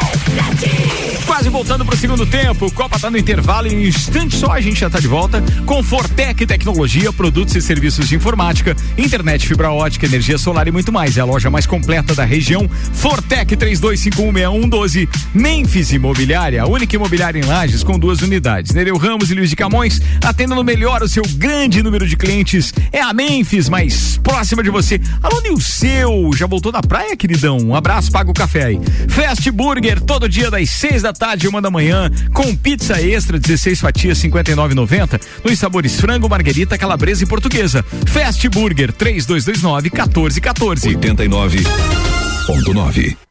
Quase voltando pro segundo tempo, Copa tá no intervalo e em um instante só a gente já tá de volta com Fortec Tecnologia, produtos e serviços de informática, internet fibra ótica, energia solar e muito mais. É a loja mais completa da região. Fortec 32516112, Memphis Imobiliária, a única imobiliária em Lages com duas unidades. Nereu Ramos e Luiz de Camões, atendendo melhor o seu grande número de clientes. É a Memphis mais próxima de você. Alô, Nilceu, já voltou da praia, queridão? Um abraço, paga o café aí. Fast Burger, todo dia das seis da tarde, uma da manhã, com pizza extra, 16 fatias, 59,90. Nos sabores frango, marguerita, calabresa e portuguesa. Fast Burger, 3229 1414. 89.9.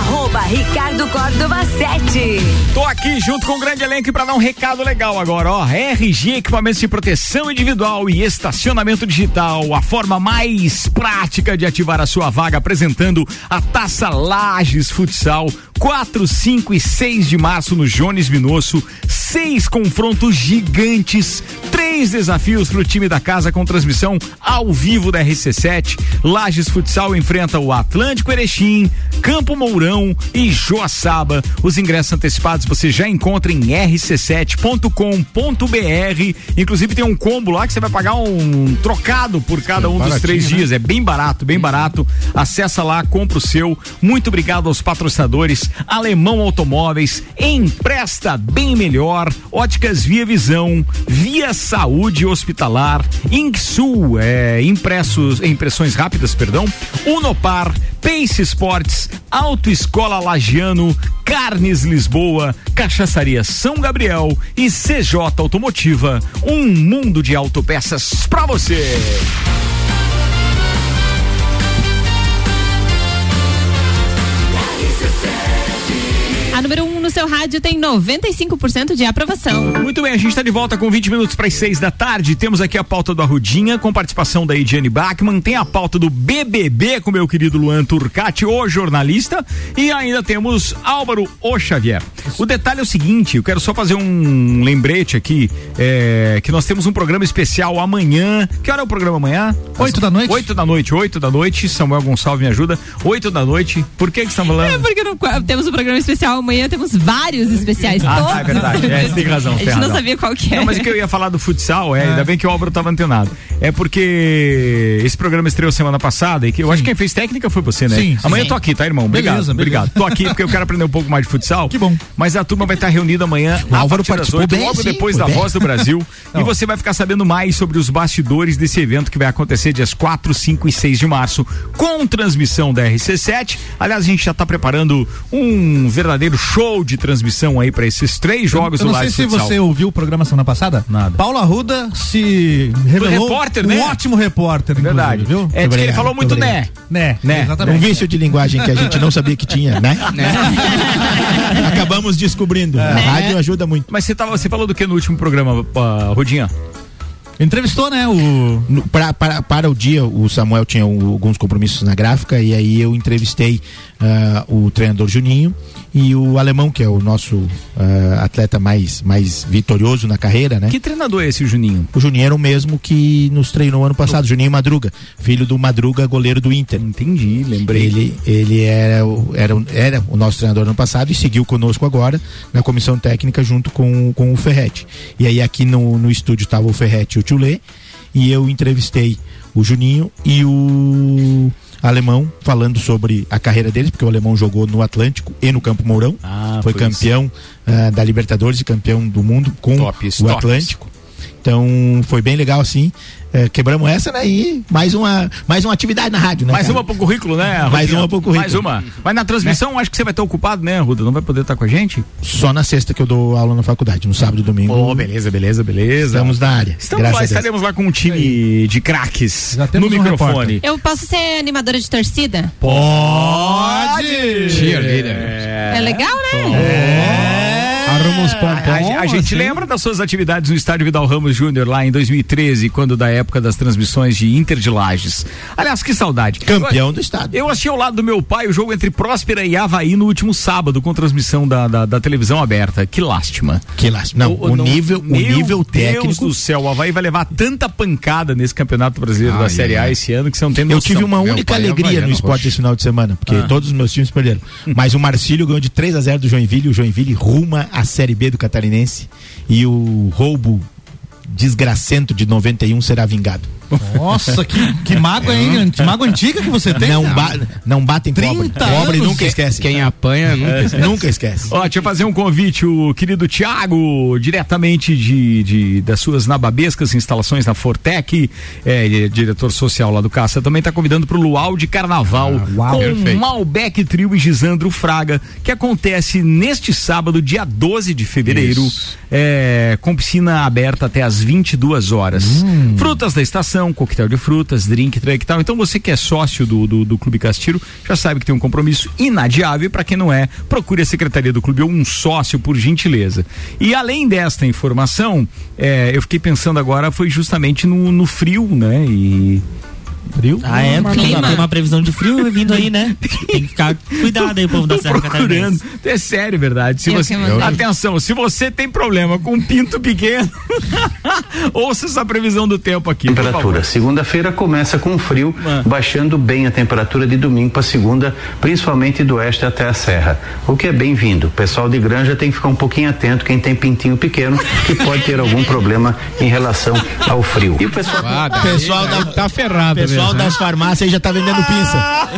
Ricardo Córdova 7. Tô aqui junto com o grande elenco para dar um recado legal agora, ó. RG Equipamentos de Proteção Individual e Estacionamento Digital, a forma mais prática de ativar a sua vaga, apresentando a Taça Lages Futsal. 4, 5 e 6 de março no Jones Minosso. Seis confrontos gigantes. Três desafios para o time da casa com transmissão ao vivo da RC7. Lages Futsal enfrenta o Atlântico Erechim, Campo Mourão e Joaçaba. Os ingressos antecipados você já encontra em rc7.com.br. Inclusive tem um combo lá que você vai pagar um trocado por cada um dos três né? dias. É bem barato, bem barato. Acessa lá, compra o seu. Muito obrigado aos patrocinadores. Alemão Automóveis, Empresta Bem Melhor, Óticas Via Visão, Via Saúde Hospitalar, Inksul, é, impressos, impressões rápidas, perdão, Unopar, Pace Sports, Autoescola Lagiano, Carnes Lisboa, Cachaçaria São Gabriel e CJ Automotiva, um mundo de autopeças pra você. Seu rádio tem 95% de aprovação. Muito bem, a gente está de volta com 20 minutos para as 6 da tarde. Temos aqui a pauta do Arrudinha, com participação da Ediane Bachmann. Tem a pauta do BBB com meu querido Luan Turcati, o jornalista. E ainda temos Álvaro O Xavier. O detalhe é o seguinte: eu quero só fazer um lembrete aqui: é, que nós temos um programa especial amanhã. Que hora é o programa amanhã? Oito da noite. Oito da noite, oito da noite. Samuel Gonçalves me ajuda. Oito da noite. Por que que você tá falando? É porque não- temos um programa especial amanhã, temos vários especiais. Ah, todos. é verdade. É, tem razão. A tem gente não razão. sabia qual que é. Não, mas o que eu ia falar do futsal, é, ainda bem que o Álvaro estava antenado. É porque esse programa estreou semana passada e que eu acho que quem fez técnica foi você, né? Sim, sim. Amanhã Sim. eu tô aqui, tá, irmão? Obrigado. Beleza, beleza. Obrigado. Tô aqui porque eu quero aprender um pouco mais de futsal. Que bom. Mas a turma vai estar reunida amanhã. O Álvaro participou oito, bem, logo sim, depois da bem. Voz do Brasil. e Não. você vai ficar sabendo mais sobre os bastidores desse evento que vai acontecer dias 4, 5 e 6 de março, com transmissão da RC7. Aliás, a gente já tá preparando um verdadeiro show de transmissão aí para esses três jogos Eu do não sei Live se Futsal. você ouviu o programa semana passada. Nada. Paulo Arruda se revelou repórter, um né? ótimo repórter, Verdade. viu? É, que ele falou muito né. obrigado. Né, Né. Um vício de linguagem que a gente não sabia que tinha, né? Acabamos descobrindo. A rádio ajuda muito. Mas você, tava, você falou do que no último programa, uh, Rodinha? Entrevistou, né, o... No- pra- para, para o dia, o Samuel tinha um- alguns compromissos na gráfica e aí eu entrevistei ah, o treinador Juninho e o alemão, que é o nosso ah, atleta mais, mais vitorioso na carreira, né? Que treinador é esse, o Juninho? O Juninho era o mesmo que nos treinou ano passado, Juninho Madruga, filho do Madruga, goleiro do Inter. Entendi, lembrei. Ele, ele era, o- era, era o nosso treinador ano passado e seguiu conosco agora na comissão técnica junto com, com o Ferretti. E aí aqui no, no estúdio estava o Ferretti e o Tchulê e eu entrevistei o Juninho e o alemão falando sobre a carreira deles, porque o alemão jogou no Atlântico e no Campo Mourão. Ah, foi por isso. campeão ah, da Libertadores e campeão do mundo com Tops, o tops. Atlântico. Então foi bem legal assim. Eh, quebramos essa, né? E mais uma, mais uma atividade na rádio, né? Mais cara? uma pro currículo, né? Mais Rodinha? uma pro currículo. Mais uma. Mas na transmissão, acho que você vai estar ocupado, né, Ruda? Não vai poder estar com a gente? Só na sexta que eu dou aula na faculdade, no sábado e domingo. Oh, beleza, beleza, beleza. Estamos na área. Estamos lá, estaremos lá com um time de craques no um microfone. Eu posso ser animadora de torcida? Pode! Cheerleader. É, legal, né? Arruma uns A, pompons. a- a gente assim. lembra das suas atividades no Estádio Vidal Ramos Júnior lá em 2013, quando da época das transmissões de Inter de Lages. Aliás, que saudade. Campeão Eu- do estado. Eu assisti ao lado do meu pai o jogo entre Próspera e Havaí no último sábado, com transmissão da, da, da televisão aberta. Que lástima. Que lástima. Não, o, nível, o Meu nível Deus técnico. do céu, o Havaí vai levar tanta pancada nesse Campeonato Brasileiro da Ai, Série A ai. esse ano que você não tem noção. Eu tive uma Meu única é alegria havaiano no esporte roxo. esse final de semana, porque Ah. todos os meus times perderam. Mas o Marcílio ganhou de 3 a 0 do Joinville, o Joinville ruma à Série B do Catarinense e o roubo desgracento de 91 será vingado. Nossa, que, que mágoa, hein? Que mágoa antiga que você tem. Não, ba não batem pobre. 30 Pobre anos. nunca esquece. Quem apanha nunca esquece. Nunca esquece. Ó, deixa eu fazer um convite, o querido Tiago, diretamente de, de- das suas nababescas instalações na Fortec, é, é, diretor social lá do Caça, também está convidando para o Luau de Carnaval uau. com Perfeito. Malbec Trio e Gisandro Fraga, que acontece neste sábado, dia 12 de fevereiro, é, com piscina aberta até às 22 horas. Frutas da estação, coquetel de frutas, drink, track e tal. Então você que é sócio do, do, do Clube Castilho já sabe que tem um compromisso inadiável. Para quem não é, procure a secretaria do clube ou um sócio, por gentileza. E além desta informação, é, eu fiquei pensando agora, foi justamente no, no frio, né? E. Frio? Ah, é, porque Clima. tem uma previsão de frio vindo aí, né? Tem que ficar cuidado aí, povo da Serra procurando. Catarinense. É sério, verdade. Se você, atenção, se você tem problema com um pinto pequeno, ouça essa previsão do tempo aqui. Temperatura. Segunda-feira começa com frio, Ah. baixando bem a temperatura de domingo para segunda, principalmente do oeste até a serra. O que é bem-vindo. O pessoal de granja tem que ficar um pouquinho atento, quem tem pintinho pequeno, que pode ter algum problema em relação ao frio. E o pessoal. Ah, daí- Pessoal daí da- tá ferrado Pessoal mesmo, né? das farmácias aí já tá vendendo pinça.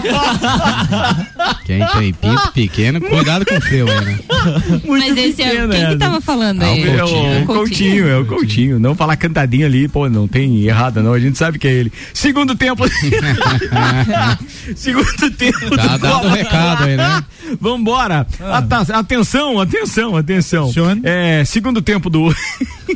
Quem tem pinto pequeno, cuidado com o frio aí, né? Mas esse é quem é, que tava falando É aí? o, é o Coutinho, é o Coutinho. Não falar cantadinho ali, pô, não tem errada, não. A gente sabe que é ele. Segundo tempo. Segundo tempo. Tá do dado o Bola recado aí, né? Vambora. Ata- atenção, atenção, atenção. É, segundo tempo do.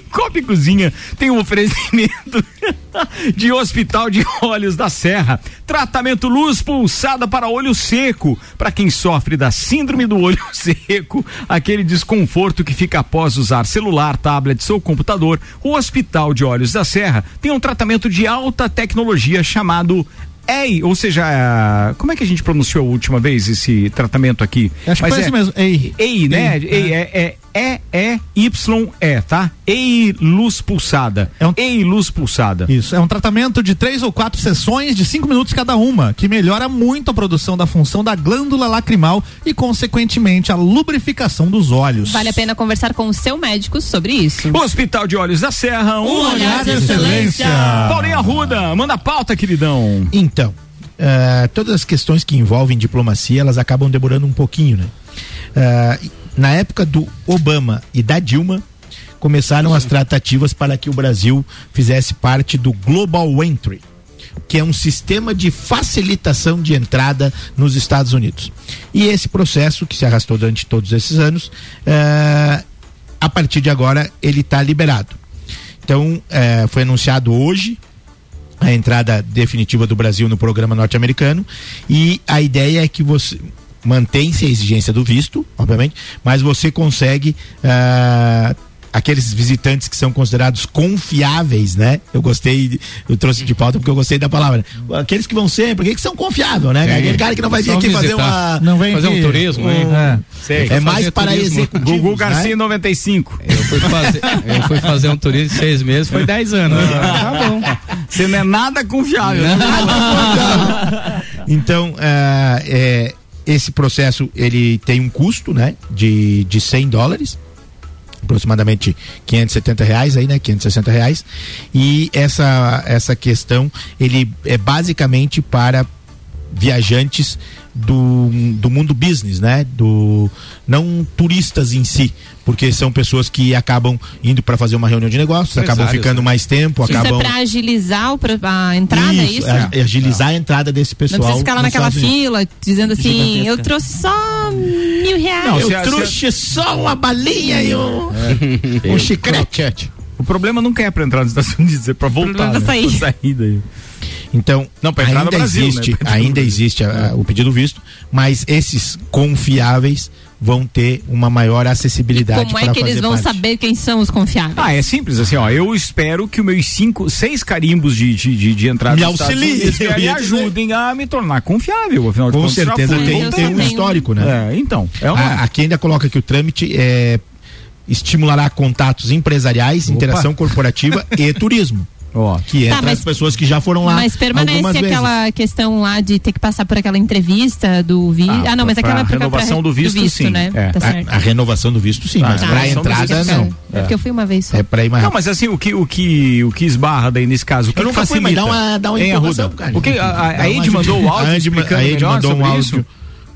Copa e Cozinha tem um oferecimento de Hospital de Olhos da Serra. Tratamento luz pulsada para olho seco. Para quem sofre da síndrome do olho seco, aquele desconforto que fica após usar celular, tablet ou computador, o Hospital de Olhos da Serra tem um tratamento de alta tecnologia chamado EI, ou seja, como é que a gente pronunciou a última vez esse tratamento aqui? Acho que foi é, isso mesmo, EI. EI, né? EI, EI, é, é E-E-Y-E, tá? EI luz pulsada. É um... EI luz pulsada. Isso, é um tratamento de três ou quatro sessões de cinco minutos cada uma, que melhora muito a produção da função da glândula lacrimal e, consequentemente, a lubrificação dos olhos. Vale a pena conversar com o seu médico sobre isso. Hospital de Olhos da Serra, um, Um olhar de excelência. Paulinho Arruda, manda a pauta, queridão. Então, eh, todas as questões que envolvem diplomacia, elas acabam demorando um pouquinho, né? Eh, na época do Obama e da Dilma, começaram as tratativas para que o Brasil fizesse parte do Global Entry, que é um sistema de facilitação de entrada nos Estados Unidos. E esse processo, que se arrastou durante todos esses anos, eh, a partir de agora ele está liberado. Então, eh, foi anunciado hoje a entrada definitiva do Brasil no programa norte-americano e a ideia é que você mantém-se a exigência do visto, obviamente, mas você consegue ah, aqueles visitantes que são considerados confiáveis, né? Eu gostei, eu trouxe de pauta porque eu gostei da palavra. Aqueles que vão sempre, aqueles que são confiáveis, né? Sim. Aquele cara que não vai vir aqui fazer visitar. uma Não vem Fazer um turismo, hein? É, é Fazer mais para executivos, Gugu né? Garcia 95. Eu fui fazer, eu fui fazer um turismo de seis meses, foi dez anos. tá bom. Você não é nada confiável. né? Então, ah, é, esse processo ele tem um custo, né, de, de 100 dólares, aproximadamente 570 reais aí, né, 560 reais. E essa essa questão ele é basicamente para viajantes do, do mundo business, né? Do não turistas em si, porque são pessoas que acabam indo para fazer uma reunião de negócios, acabam ficando né? mais tempo, Isso acabam é pra agilizar o a entrada, é isso? é- é agilizar a entrada desse Não pessoal. precisa ficar lá naquela Estados Unidos. fila dizendo assim, Gigantesca. eu trouxe só mil reais. Não, eu a- trouxe só uma balinha e um, É. um chiclete. O problema nunca é pra entrar nos Estados Unidos, é pra voltar. problema é né? sair. Pra sair daí. Então, Não, ainda no Brasil, existe, né? Ainda existe a- a- o pedido visto, mas esses confiáveis vão ter uma maior acessibilidade Como é que eles vão parte. saber quem são os confiáveis? Ah, é simples assim, ó. Eu espero que os meus cinco, seis carimbos de, de, de, de entrada Me auxiliem, me ajudem a me tornar confiável. Afinal de Com contas, já certeza fui, tem, tem um histórico, né? É, então. É uma... A- aqui ainda coloca que o trâmite é, estimulará contatos empresariais, interação corporativa e turismo. Ó, que entra Tá, mas- as pessoas que já foram lá Mas permanece algumas vezes. aquela questão lá de ter que passar por aquela entrevista do visto. Ah, não, mas pra- aquela pra pra- pra- renovação do visto, sim. né? É. Tá A- certo. A, renovação do visto, sim, Ah, mas a para renovação do entrada, visto, não. É porque eu fui uma vez só. É para ir mais Não, mas assim, o que, o que, o que esbarra daí nesse caso, o que Eu que nunca fui, facilita? mas dá uma- dá uma informação cara. O que, a, a, a Ed mandou o áudio A Ed, a mandou um áudio isso?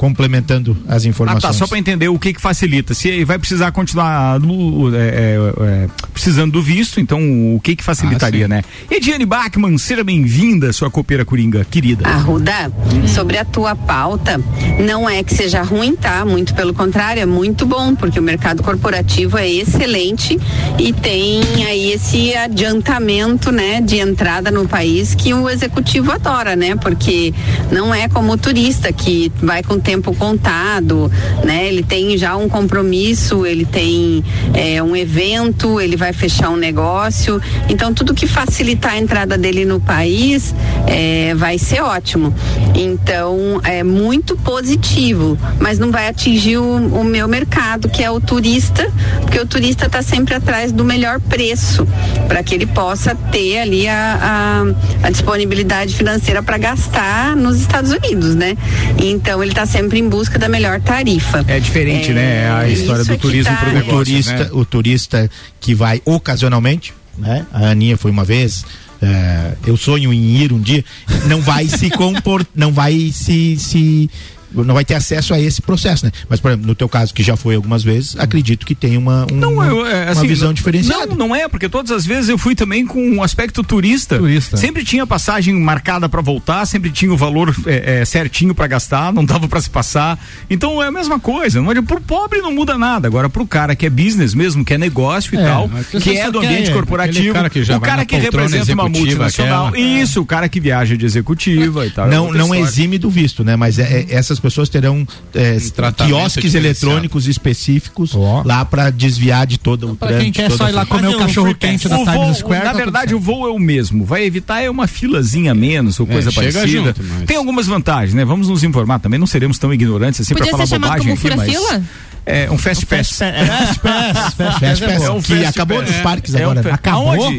Complementando as Ah, informações. tá, só para entender o que que facilita. Se vai precisar continuar no- é, é, é, precisando do visto, então o que que facilitaria, Ah, né? Ediane Bachmann, seja bem-vinda, sua copeira coringa, querida. Arruda, sobre a tua pauta, não é que seja ruim, tá? Muito pelo contrário, é muito bom, porque o mercado corporativo é excelente e tem aí esse adiantamento, né, de entrada no país que o executivo adora, né? Porque não é como o turista que vai com tempo contado, né? Ele tem já um compromisso, ele tem é, um evento, ele vai fechar um negócio. Então, tudo que facilitar a entrada dele no país é, vai ser ótimo. Então, é muito positivo, mas não vai atingir o, o meu mercado, que é o turista, porque o turista está sempre atrás do melhor preço, para que ele possa ter ali a, a, a disponibilidade financeira para gastar nos Estados Unidos, né? Então, ele está sempre em busca da melhor tarifa. É diferente, né? A história isso do é turismo tá- pro o negócio, turista, né? o turista que vai ocasionalmente, né? A Aninha foi uma vez. é, eu sonho em ir um dia. Não vai se compor, não vai se, se não vai ter acesso a esse processo, né? Mas, por exemplo, no teu caso, que já foi algumas vezes, acredito que tem uma, um- Não, eu, é, uma assim, visão não- diferenciada. Não, não é, porque todas as vezes eu fui também com um aspecto turista. Turista. Sempre tinha passagem marcada pra voltar, sempre tinha o valor é, é, certinho pra gastar, não dava pra se passar. Então é a mesma coisa. Não pro pobre não muda nada. Agora, pro cara que é business mesmo, que é negócio e É, tal, que é do quer ambiente corporativo, cara que já o vai cara que representa uma multinacional. aquela. Isso, o cara que viaja de executiva e tal. é Não, não história. exime do visto, né? Mas é- é- essas pessoas terão é, tratamento quiosques eletrônicos específicos lá para desviar de todo o Pra trânsito. quem quer só ir lá comer o cachorro quente da Times Square. na verdade, o voo é o mesmo. Vai evitar é uma filazinha a menos ou coisa chega parecida. junto, mas- Tem algumas vantagens, né? Vamos nos informar também. Não seremos tão ignorantes assim para falar bobagem como aqui, mas é um fast pass. Fast Pass, Fast Pass Fast Pass, é que acabou nos parques agora, um Acabou?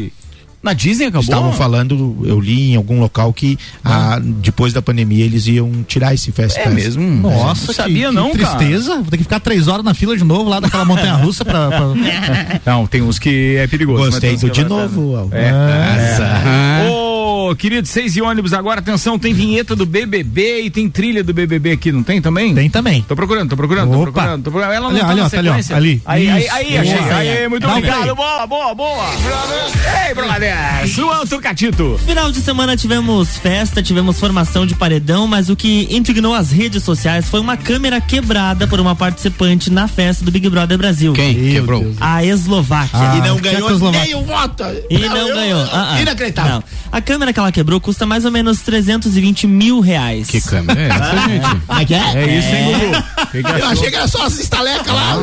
Na Disney acabou? Estavam falando, eu li em algum local que ah, depois da pandemia eles iam tirar esse Fast É Pass. mesmo? Nossa, Não que, sabia que não, cara. tristeza. Vou ter que ficar três horas na fila de novo lá daquela montanha russa pra. pra- Não, tem uns que é perigoso. Gostei do que de é novo. Al. É. Ah. Ô, querido, seis e ônibus agora, atenção, tem vinheta do BBB e tem trilha do BBB aqui, não tem também? Tem também. Tô procurando, tô procurando, tô Opa. procurando, tô procurando. Ela não Ali, tá ali, na ó, tá ali, ó, sequência. ali. Aí, aí, Isso, aí, achei. boa. Aí, muito Dá um obrigado, boa, boa, boa. Ei, brother, João Turcatito. Final de semana tivemos festa, tivemos formação de paredão, mas o que indignou as redes sociais foi uma câmera quebrada por uma participante na festa do Big Brother Brasil. Quem quebrou? A Eslováquia. e não Ah, ganhou nem o voto. E não, ganhou. Ah, ah. Inacreditável. Não. A câmera que ela quebrou custa mais ou menos 320 mil reais. Que câmera é essa, gente? Ah, que é? É isso, hein, Gugu? Que que Eu achei que era só as estalecas lá.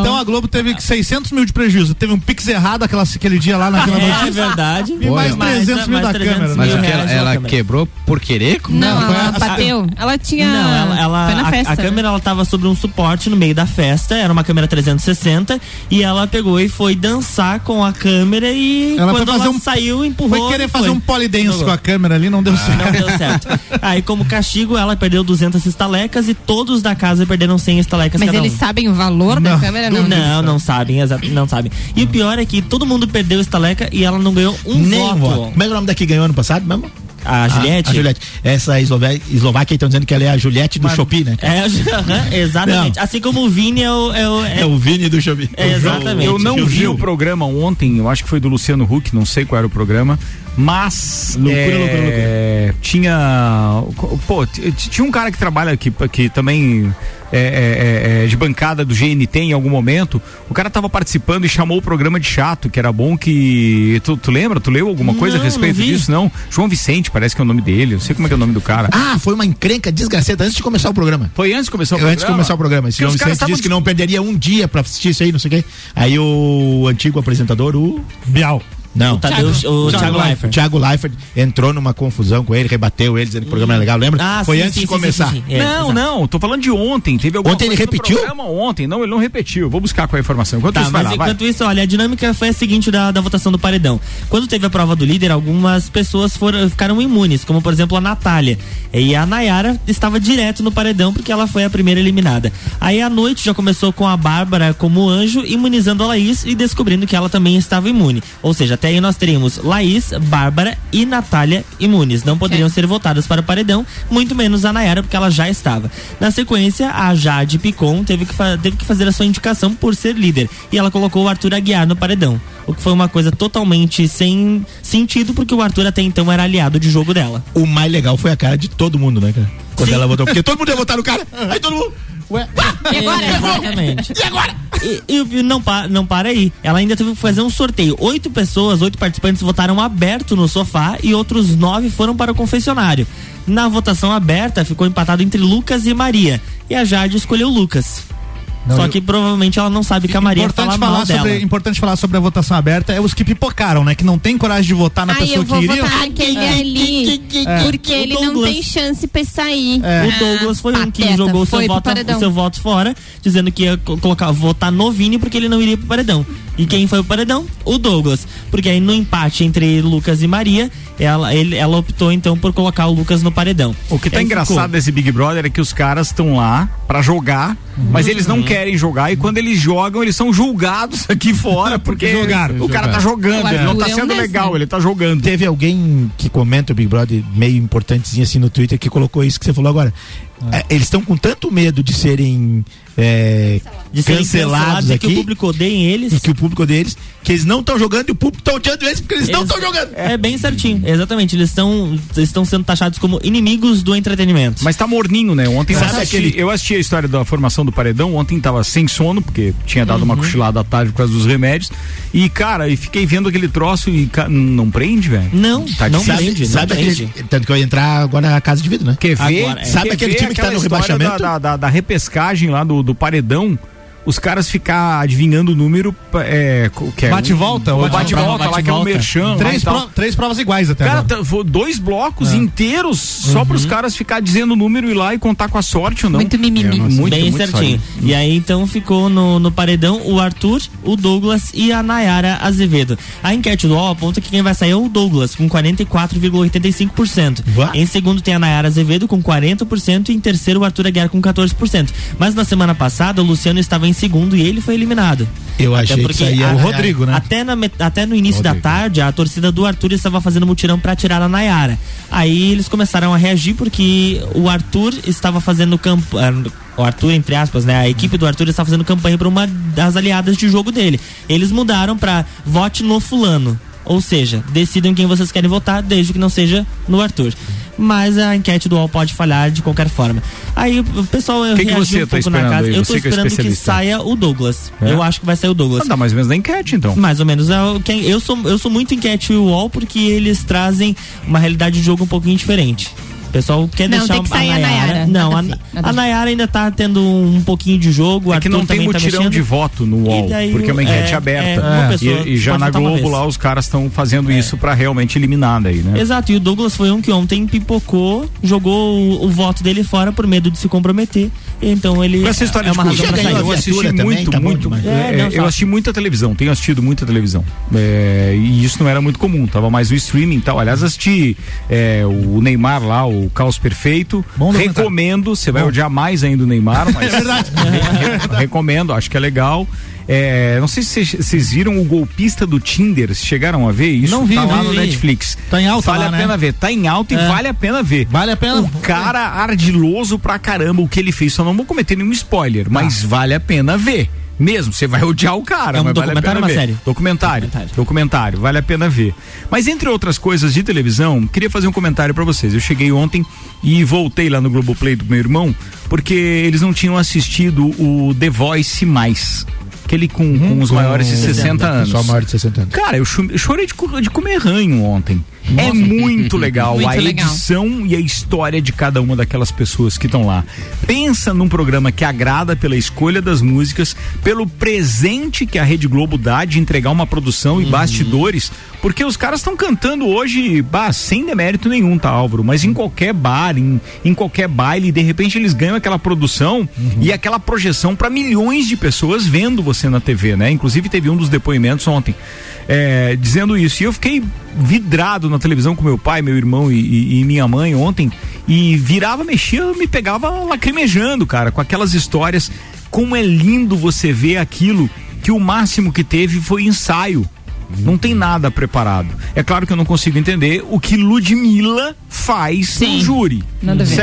Então a Globo teve 600 mil de prejuízo. Teve um pix errado aquela, aquele dia lá naquela É notícia. verdade. E mais Mas, 300 mil mais da 300 câmera. Mas mil que ela, ela quebrou por querer? Não, foi ela bateu. Ela tinha. Não, ela, ela- foi na a- festa. a, câmera ela tava sobre um suporte no meio da festa, era uma câmera 360 e ela pegou e foi dançar com a câmera e Ela foi quando fazer ela um- saiu, empurrou. Foi querer fazer foi. um polidense Jogou. com a câmera ali, não deu certo. Não deu certo. Aí, como castigo, ela perdeu 200 estalecas e todos da casa perderam 100 estalecas Mas cada eles um. sabem o valor da câmera? Não, Não, não, sabem, exa- não sabem. E o pior é que todo mundo perdeu estaleca e ela não ganhou um Nem voto. voto. Como é é o nome daqui ganhou ano passado mesmo? A Juliette? A, a Juliette. Essa Eslové- Eslováquia estão dizendo que ela é a Juliette do Shopee, né? É, exatamente. Assim como o Vini é o. É o, É o Vini do Shopee. É, exatamente. Eu não Eu vi vi. o programa ontem, eu acho que foi do Luciano Huck, não sei qual era o programa, mas Loucura, é, loucura, tinha pô, tinha um cara que trabalha aqui, que também é, é, é, é de bancada do GNT em algum momento, o cara tava participando e chamou o programa de chato, que era bom que tu, tu lembra? Tu leu alguma coisa Não, a respeito não disso? Não? João Vicente, parece que é o nome dele, eu sei como é que é o nome do cara. Ah, foi uma encrenca desgracenta antes de começar o programa. Foi antes de começar o Antes de programa? começar o programa. Esse Porque João Vicente disse estavam que não perderia um dia pra assistir isso aí, não sei o quê. Aí o antigo apresentador, o. Bial. Não, O Tadeu- o Thiago Leifert. O Thiago Leifert entrou numa confusão com ele, rebateu ele, dizendo que o programa era legal, lembra? Ah, Foi sim, antes sim, de começar. sim, sim, sim. É, não, exato. não, tô falando de ontem. Teve alguma Ontem ele repetiu? Ontem, não, ele não repetiu. Vou buscar qual é a informação. Enquanto Tá, isso, vai mas lá, vai. enquanto isso, olha, a dinâmica foi a seguinte da, da votação do paredão. Quando teve a prova do líder, algumas pessoas foram, ficaram imunes, como por exemplo a Natália. E a Nayara estava direto no paredão porque ela foi a primeira eliminada. Aí a noite já começou com a Bárbara como anjo, imunizando a Laís e descobrindo que ela também estava imune. Ou seja, até aí nós teríamos Laís, Bárbara e Natália imunes. Não poderiam ser votadas para o paredão, muito menos a Nayara, porque ela já estava. Na sequência, a Jade Picon teve que, fa- teve que fazer a sua indicação por ser líder. E ela colocou o Arthur Aguiar no paredão. O que foi uma coisa totalmente sem sentido, porque o Arthur até então era aliado de jogo dela. O mais legal foi a cara de todo mundo, né, cara? Quando Sim. ela votou. Porque todo mundo ia votar no cara. Aí todo mundo. Ué, E agora? Exatamente. e agora? E, e não, pa, não para aí. Ela ainda teve que fazer um sorteio. Oito pessoas, oito participantes votaram aberto no sofá e outros nove foram para o confessionário. Na votação aberta, ficou empatado entre Lucas e Maria. E a Jade escolheu Lucas. Não, Só eu- que provavelmente ela não sabe que a Maria importante fala falar mal sobre, dela. importante falar sobre a votação aberta é os que pipocaram, né? Que não tem coragem de votar na Ai, pessoa eu vou que iria. votar aquele ali. É. Porque O ele não tem chance pra sair. É. O Douglas foi um que pateta, jogou o seu, voto, o seu voto fora, dizendo que ia co- colocar, votar no Vini porque ele não iria pro paredão. E quem foi pro paredão? O Douglas. Porque aí no empate entre Lucas e Maria, ela, ele- ela optou então por colocar o Lucas no paredão. O que tá Aí engraçado ficou- desse Big Brother é que os caras estão lá pra jogar, mas eles não Uhum. Querem jogar e quando eles jogam, eles são julgados aqui fora porque Jogaram. o cara tá jogando, O não tá é sendo desses. legal, ele tá jogando. Teve alguém que comenta o Big Brother meio importantezinho assim no Twitter que colocou isso que você falou agora. É, eles estão com tanto medo de serem é, De cancelados e aqui. que o público odeia eles. E que o público odeia eles, que eles não estão jogando e o público tá odiando eles porque eles não estão jogando. É bem certinho, exatamente. Eles estão estão sendo taxados como inimigos do entretenimento. Mas tá morninho, né? Ontem eu Sabe assisti, aquele- eu assisti a história da formação do paredão. Ontem tava sem sono, porque tinha dado uma cochilada à tarde por causa dos remédios. E, cara, e fiquei vendo aquele troço e ca- não prende, velho? Não, tá não difícil. prende, sabe aquele, tanto que vai entrar agora na casa de vidro, né? Quer ver? Agora, sabe quer aquele ver time que tá aquela no rebaixamento? Da, da, da- da repescagem lá do, do paredão. Os caras ficar adivinhando o número. É, que é Bate e um- volta, ou bate e bate- volta lá, bate que é o volta. merchan. Três pro- três provas iguais até Cara, tá- dois blocos É. inteiros só pros caras ficar dizendo o número e ir lá e contar com a sorte ou não. Muito mimimi. É, muito, Bem muito certinho. sorte. E aí então ficou no, no paredão o Arthur, o Douglas e a Nayara Azevedo. A enquete do UOL aponta que quem vai sair é o Douglas, com 44,85%. Em segundo tem a Nayara Azevedo com 40% e em terceiro o Arthur Aguiar com 14%. Mas na semana passada o Luciano estava em segundo e ele foi eliminado. Eu Até achei que porque isso aí a- o Rodrigo, né? Até, na até no início da tarde, a torcida do Arthur estava fazendo mutirão pra tirar a Nayara. Aí eles começaram a reagir porque o Arthur estava fazendo campanha. O Arthur, entre aspas, né? A equipe do Arthur estava fazendo campanha para uma das aliadas de jogo dele. Eles mudaram pra vote no fulano. Ou seja, decidam quem vocês querem votar, desde que não seja no Arthur. Mas a enquete do UOL pode falhar de qualquer forma. Aí o pessoal Quem que reagiu você um tá pouco na casa. aí? Eu tô que é esperando que especialista. saia o Douglas. É? Eu acho que vai sair o Douglas. Ah, dá mais ou menos na enquete, então. Mais ou menos. É quem- eu, sou, eu sou muito enquete UOL porque eles trazem uma realidade de jogo um pouquinho diferente. O pessoal quer Não, deixar tem que sair a Nayara. Não, a, a ver, nada a a. Nayara ainda tá tendo um pouquinho de jogo. É que Arthur não tem tá mutirão mexendo. de voto no UOL, daí porque é uma enquete é, aberta. é, pessoa e, e já na Globo. É. lá os caras estão fazendo isso pra realmente eliminar daí, né? Exato, e o Douglas foi um que ontem pipocou, jogou o, o voto dele fora por medo de se comprometer. Então ele Com essa história é uma de razão corrida, sair. eu assisti muito, tá muito. É, é, não, eu só- assisti muita televisão, tenho assistido muita televisão. É, e isso não era muito comum, tava mais o streaming e tal. Aliás, assisti é, o Neymar lá, o Caos Perfeito. recomendo, você vai odiar mais ainda o Neymar, mas. É verdade. re- recomendo, acho que é legal. É, não sei se vocês- viram o golpista do Tinder, chegaram a ver isso? Não vi, tá lá no vi. Netflix. Tá em alta Vale lá, a né? pena ver, tá em alta e É. vale a pena ver. Vale a pena. O cara ardiloso pra caramba o que ele fez. Só não vou cometer nenhum spoiler, mas vale a pena ver. Mesmo, você vai odiar o cara. É um vale documentário ou uma série? Documentário. Documentário. vale a pena ver. Mas entre outras coisas de televisão, queria fazer um comentário pra vocês. Eu cheguei ontem e voltei lá no Globoplay do meu irmão, porque eles não tinham assistido o The Voice mais. Aquele com, com os com maiores de 60 anos. Só maior de 60 anos. Cara, eu chorei de, de comer ranho ontem. É muito legal Muito a legal. edição e a história de cada uma daquelas pessoas que estão lá. Pensa num programa que agrada pela escolha das músicas, pelo presente que a Rede Globo dá de entregar uma produção e bastidores, porque os caras estão cantando hoje, bah, sem demérito nenhum, tá, Álvaro? Mas em qualquer bar, em, em qualquer baile, de repente eles ganham aquela produção e aquela projeção para milhões de pessoas vendo você na TV, né? Inclusive teve um dos depoimentos ontem é, dizendo isso. E eu fiquei vidrado na televisão com meu pai, meu irmão e, e- e minha mãe ontem e virava, mexia, me pegava lacrimejando, cara, com aquelas histórias. Como é lindo você ver aquilo que o máximo que teve foi ensaio. Não tem nada preparado. É claro que eu não consigo entender o que Ludmilla faz no júri. Ver.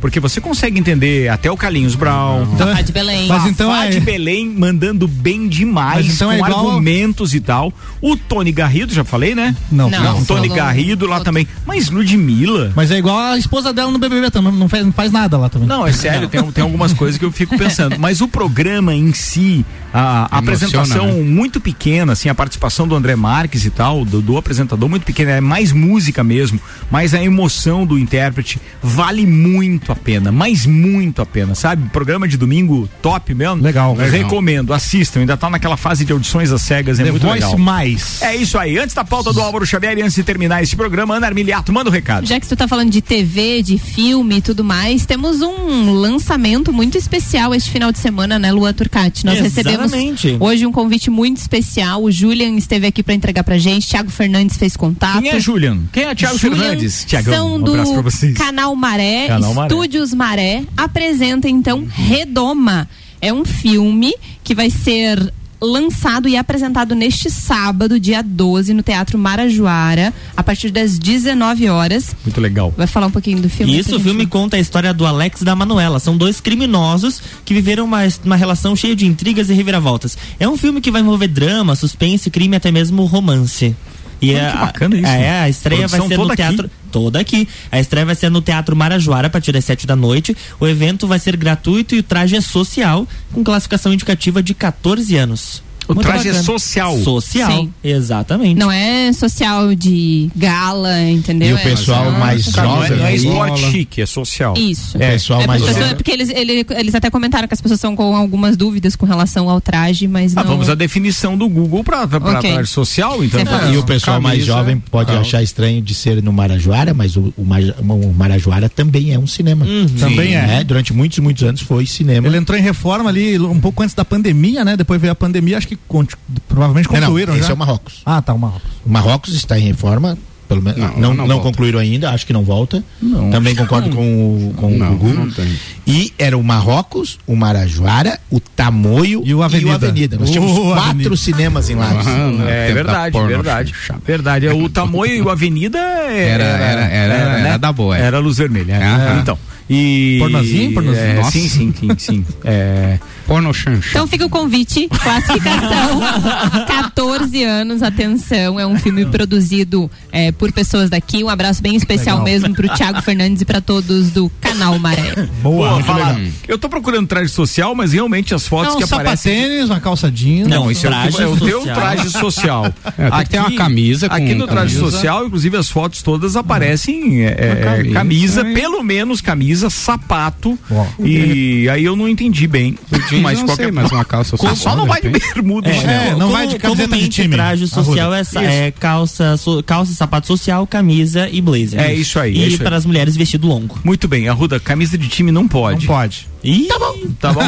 Porque você consegue entender até o Carlinhos Brown. Fafá de Belém. Mas então Fafá é- de Belém mandando bem demais, então com é igual- argumentos e tal. O Tony Garrido, já falei, né? Não, Não, O Tony falou. Garrido lá também. Mas Ludmilla. Mas é igual a esposa dela no BBB também, não faz, não faz nada lá também. Não, é sério, tem, tem algumas coisas que eu fico pensando. Mas o programa em si, a, a apresentação né? muito pequena, assim, a participação do André Marques e tal, do, do apresentador muito pequena, é mais música mesmo, mas a emoção do intérprete vale muito a pena, mas muito a pena, sabe? Programa de domingo top mesmo. Legal, legal. Recomendo, assistam, ainda tá naquela fase de audições às cegas, é The muito Voice legal. mais. É isso aí, antes da pauta do Álvaro Xavier e antes de terminar esse programa, Ana Armiliato, manda o recado. Já que tu tá falando de TV, de filme e tudo mais, temos um lançamento muito especial este final de semana, né, Lua Turcati? Nós recebemos Exatamente. hoje um convite muito especial. O Julian esteve aqui pra entregar pra gente, Thiago Fernandes fez contato. Quem é Julian? Quem é Thiago Julian Fernandes? Tiagão, São um do abraço pra vocês. Canal Maré, Canal Maré. Estúdios Maré, apresenta então Redoma. É um filme que vai ser lançado e apresentado neste sábado, dia 12, no Teatro Marajoara, a partir das 19 horas. Muito legal. Vai falar um pouquinho do filme? Isso, o filme conta a história do Alex e da Manuela. São dois criminosos que viveram uma, uma relação cheia de intrigas e reviravoltas. É um filme que vai envolver drama, suspense, crime e até mesmo romance. E Olha a, bacana isso. É, a estreia vai ser no toda aqui. teatro. Toda aqui. A estreia vai ser no Teatro Marajoara a partir das 7 da noite. O evento vai ser gratuito e o traje é social, com classificação indicativa de 14 anos. O Muito traje é bacana. social? Social, Sim. exatamente. Não é social de gala, entendeu? E o É pessoal social- mais Não é, jovem. não é aí- esporte chique, é social. Isso. O pessoal É, mais pessoa- jovem. porque eles, ele- eles até comentaram que as pessoas estão com algumas dúvidas com relação ao traje, mas Ah, não. vamos à definição do Google para Ok. traje social, então. E o pessoal mais Camisa, jovem pode calça. achar estranho de ser no Marajoara, mas o, o, Mara- o Marajoara também é um cinema. Também é. Né? Durante muitos, muitos anos foi cinema. Ele entrou em reforma ali um pouco antes da pandemia, né? Depois veio a pandemia, acho que conti- provavelmente Não, não, concluíram esse já. é o Marrocos. Ah, tá, o Marrocos. O Marrocos está em reforma, pelo menos Não, não, não, não concluíram ainda, acho que não volta. Não, Também que concordo com o, com o Gugu. E era o Marrocos, o Marajoara, o Tamoio E o Avenida. Nós tínhamos O quatro Avenida. cinemas em Lages. Ah, É verdade, verdade. chato. Verdade. O Tamoio e o Avenida é- Era- era- era- era da boa, é. Era luz vermelha. é. Aham. Então. E. Pornozinho, pornozinho? É, sim, sim, sim, sim. É, Porno chancha. Então fica o convite, classificação 14 anos, atenção, é um filme produzido é, por pessoas daqui. Um abraço bem especial Legal. mesmo pro Thiago Fernandes e pra todos do canal Maré. Boa, legal. eu tô procurando traje social, mas realmente as fotos Não, que um aparecem. sapatênis, uma calça jeans. Não, isso é o, traje é o teu social. traje social. É, tem que ter uma camisa com Aqui no traje camisa. social, inclusive as fotos todas aparecem é, é, camisa, camisa, pelo menos camisa, sapato. Bom. E aí eu não entendi bem. Jeans mas não qualquer sei, mas uma calça social, Só não vai de bermuda, É, chinelo. não vai de camiseta de time. traje social é, é calça, so- calça, sapato social, camisa e blazer. É isso aí, E é isso aí. para as mulheres vestido longo. Muito bem, Arruda, camisa de time não Não pode. E Tá bom. Tá bom.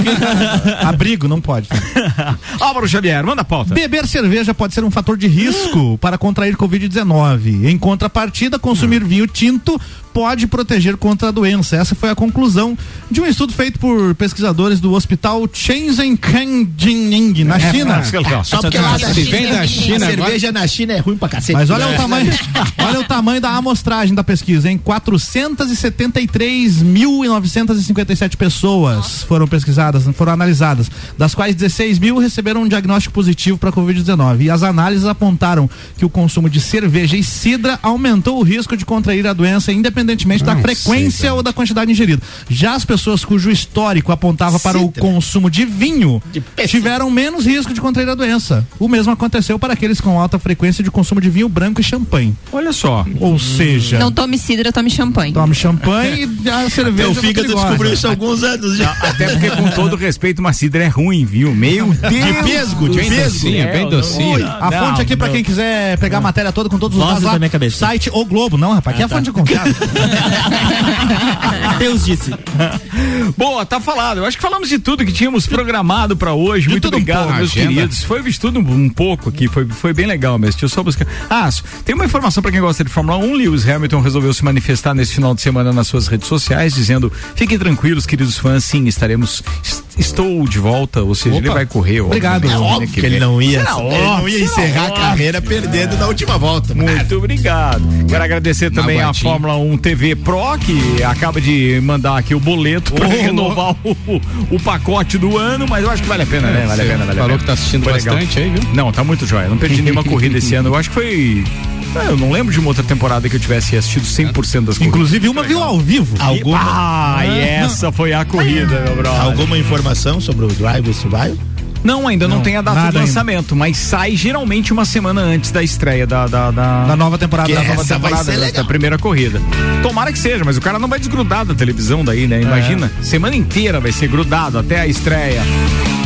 Abrigo não pode. Álvaro Xavier, manda a pauta. Beber cerveja pode ser um fator de risco para contrair Covid-19. Em contrapartida, consumir vinho tinto pode proteger contra a doença. Essa foi a conclusão de um estudo feito por pesquisadores do Hospital Shenzhen Kanjining, na China. Só porque lá da Se China, vem da a China cerveja na China é ruim pra cacete. Mas olha o É. tamanho, olha o tamanho da amostragem da pesquisa, hein? 473.957 pessoas foram pesquisadas, foram analisadas, das quais 16 mil receberam um diagnóstico positivo para Covid-19. E as análises apontaram que o consumo de cerveja e cidra aumentou o risco de contrair a doença, independentemente da Não frequência sei, ou da quantidade ingerida. Já as pessoas cujo histórico apontava para o consumo de vinho peixe. tiveram menos risco de contrair a doença. O mesmo aconteceu para aqueles com alta frequência de consumo de vinho branco e champanhe. Olha só. Ou seja, Não tome cidra, tome champanhe. tome champanhe e a cerveja. Fígado perigosa. descobriu isso há alguns anos já. Até porque, com todo respeito, uma cidra é ruim, viu? Meu Deus! De pesgo, de Bem pesgo. docinha, bem docinha. A Não, fonte aqui pra não. quem quiser pegar a matéria toda com todos os dados lá. da minha cabeça. Site O Globo, não, rapaz. Aqui é a fonte de confiável. Deus disse. Boa, tá falado. Eu acho que falamos de tudo que tínhamos programado pra hoje. Muito tudo um obrigado, meus Agenda. queridos. Foi de tudo um, pouco aqui, foi, foi bem legal mesmo. Deixa eu só buscar. Ah, tem uma informação pra quem gosta de Fórmula 1. Lewis Hamilton resolveu se manifestar nesse final de semana nas suas redes sociais, dizendo: fiquem tranquilos, queridos fãs, sim, estaremos. est- Estou de volta, ou seja, Opa. ele vai correr. Obrigado. obviamente, É Óbvio que que ele não ia, Será ele não ia óbvio, encerrar será a óbvio. carreira perdendo na última volta. Muito obrigado. Quero agradecer também a. Fórmula 1 TV Pro, que acaba de mandar aqui o boleto para renovar o, o pacote do ano, mas eu acho que vale a pena, né? Vale a pena, vale a Falou pena. que tá assistindo Foi legal. bastante aí, viu? Não, tá muito jóia. Não perdi nenhuma corrida esse ano. Eu acho que foi. É, Eu não lembro de uma outra temporada que eu tivesse assistido 100% das corridas. Inclusive, uma viu ao vivo. Alguma, Ah, e essa foi a corrida, meu brother. alguma informação sobre o Drive Survival? Não, ainda não, Não, tem a data nada do ainda. lançamento, mas sai geralmente uma semana antes da estreia da, da, da, Da nova temporada. Que Da nova essa vai temporada. ser da, legal. da primeira corrida. Tomara que seja, mas o cara não vai desgrudar da televisão daí, né? Imagina, semana inteira vai ser grudado até a estreia.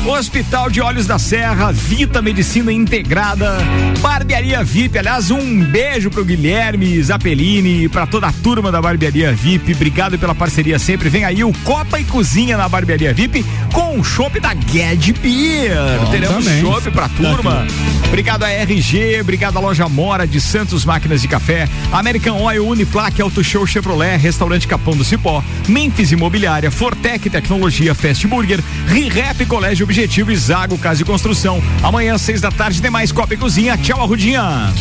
Hospital de Olhos da Serra, Vita Medicina Integrada, Barbearia VIP. Aliás, um beijo pro Guilherme Zapelini e pra toda a turma da Barbearia VIP. Obrigado pela parceria sempre. Vem aí o Copa e Cozinha na Barbearia VIP com o chopp da Ged Beer. Bom Teremos chopp pra turma. Obrigado a RG, obrigado a Loja Mora de Santos Máquinas de Café, American Oil, Uniplaque, Auto Show Chevrolet, Restaurante Capão do Cipó, Memphis Imobiliária, Fortec Tecnologia, Fast Burger, ReHap Colégio Objetivo e Zago Casa e Construção. Amanhã, seis da tarde, tem mais Copa e Cozinha. Tchau, Arrudinha.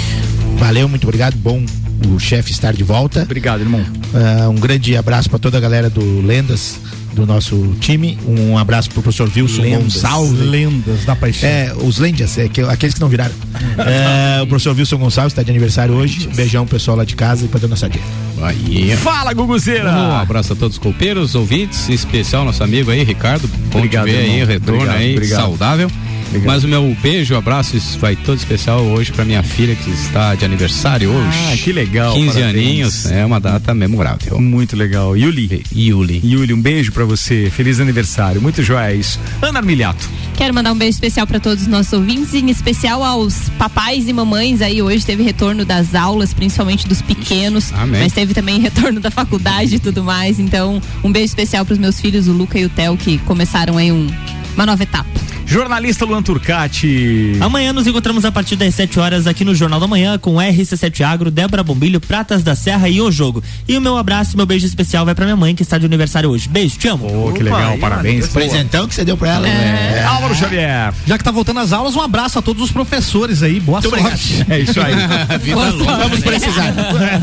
Valeu, muito obrigado. Bom o chefe estar de volta. Obrigado, irmão. um grande abraço para toda a galera do Lendas do nosso time. Um abraço pro professor Wilson Lendas. Gonçalves. Lendas da paixão. É, os Lendas, é, que, aqueles que não viraram. É, o professor Wilson Gonçalves está de aniversário hoje. Beijão, pessoal lá de casa e pra dona Sadia. Aí. Fala, Guguzeira! Um abraço a todos os copeiros, ouvintes, em especial nosso amigo aí, Ricardo. Bom Obrigado, te ver aí, irmão. retorno Obrigado, aí, obrigado. saudável. Mas o meu beijo, abraço, isso vai todo especial hoje pra minha filha que está de aniversário hoje. Ah, que legal, 15 parabéns. aninhos, é uma data memorável. Muito legal. Yuli. Yuli. Yuli, um beijo pra você. Feliz aniversário. Muito joia isso. Ana Armilhato. Quero mandar um beijo especial para todos os nossos ouvintes, em especial aos papais e mamães aí. Hoje teve retorno das aulas, principalmente dos pequenos, Amém. mas teve também retorno da faculdade e tudo mais. Então, um beijo especial para os meus filhos, o Luca e o Theo, que começaram aí um, uma nova etapa. Jornalista Luan Turcati. Amanhã nos encontramos a partir das 7 horas aqui no Jornal da Manhã com RC7 Agro, Débora Bombilho, Pratas da Serra e o Jogo. E o meu abraço e meu beijo especial vai pra minha mãe que está de aniversário hoje. Beijo, te amo. Oh, que legal, parabéns. Presentão que você deu pra ela. É. Álvaro Xavier. Já que tá voltando às aulas, um abraço a todos os professores aí. Boa Muito sorte. É isso aí. Vamos precisar.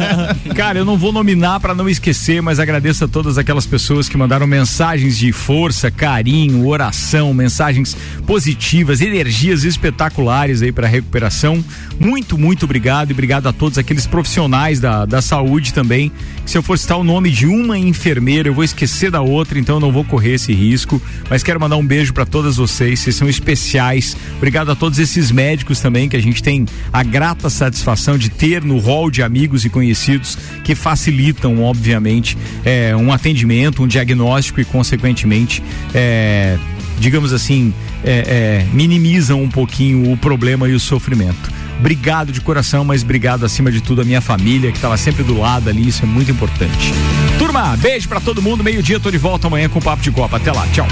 Cara, eu não vou nominar pra não esquecer, mas agradeço a todas aquelas pessoas que mandaram mensagens de força, carinho, oração, mensagens positivas, energias espetaculares aí pra recuperação. Muito, muito obrigado e obrigado a todos aqueles profissionais da, da saúde também. Se eu for citar o nome de uma enfermeira, eu vou esquecer da outra, então eu não vou correr esse risco. Mas quero mandar um beijo pra todas vocês, vocês são especiais. Obrigado a todos esses médicos também que a gente tem a grata satisfação de ter no hall de amigos e conhecidos que facilitam, obviamente, é, um atendimento, um diagnóstico e, consequentemente, é, digamos assim, é, é, minimizam um pouquinho o problema e o sofrimento. Obrigado de coração, mas obrigado acima de tudo a minha família que estava sempre do lado ali, isso é muito importante. Turma, beijo pra todo mundo, meio-dia, tô de volta amanhã com o Papo de Copa. Até lá, tchau.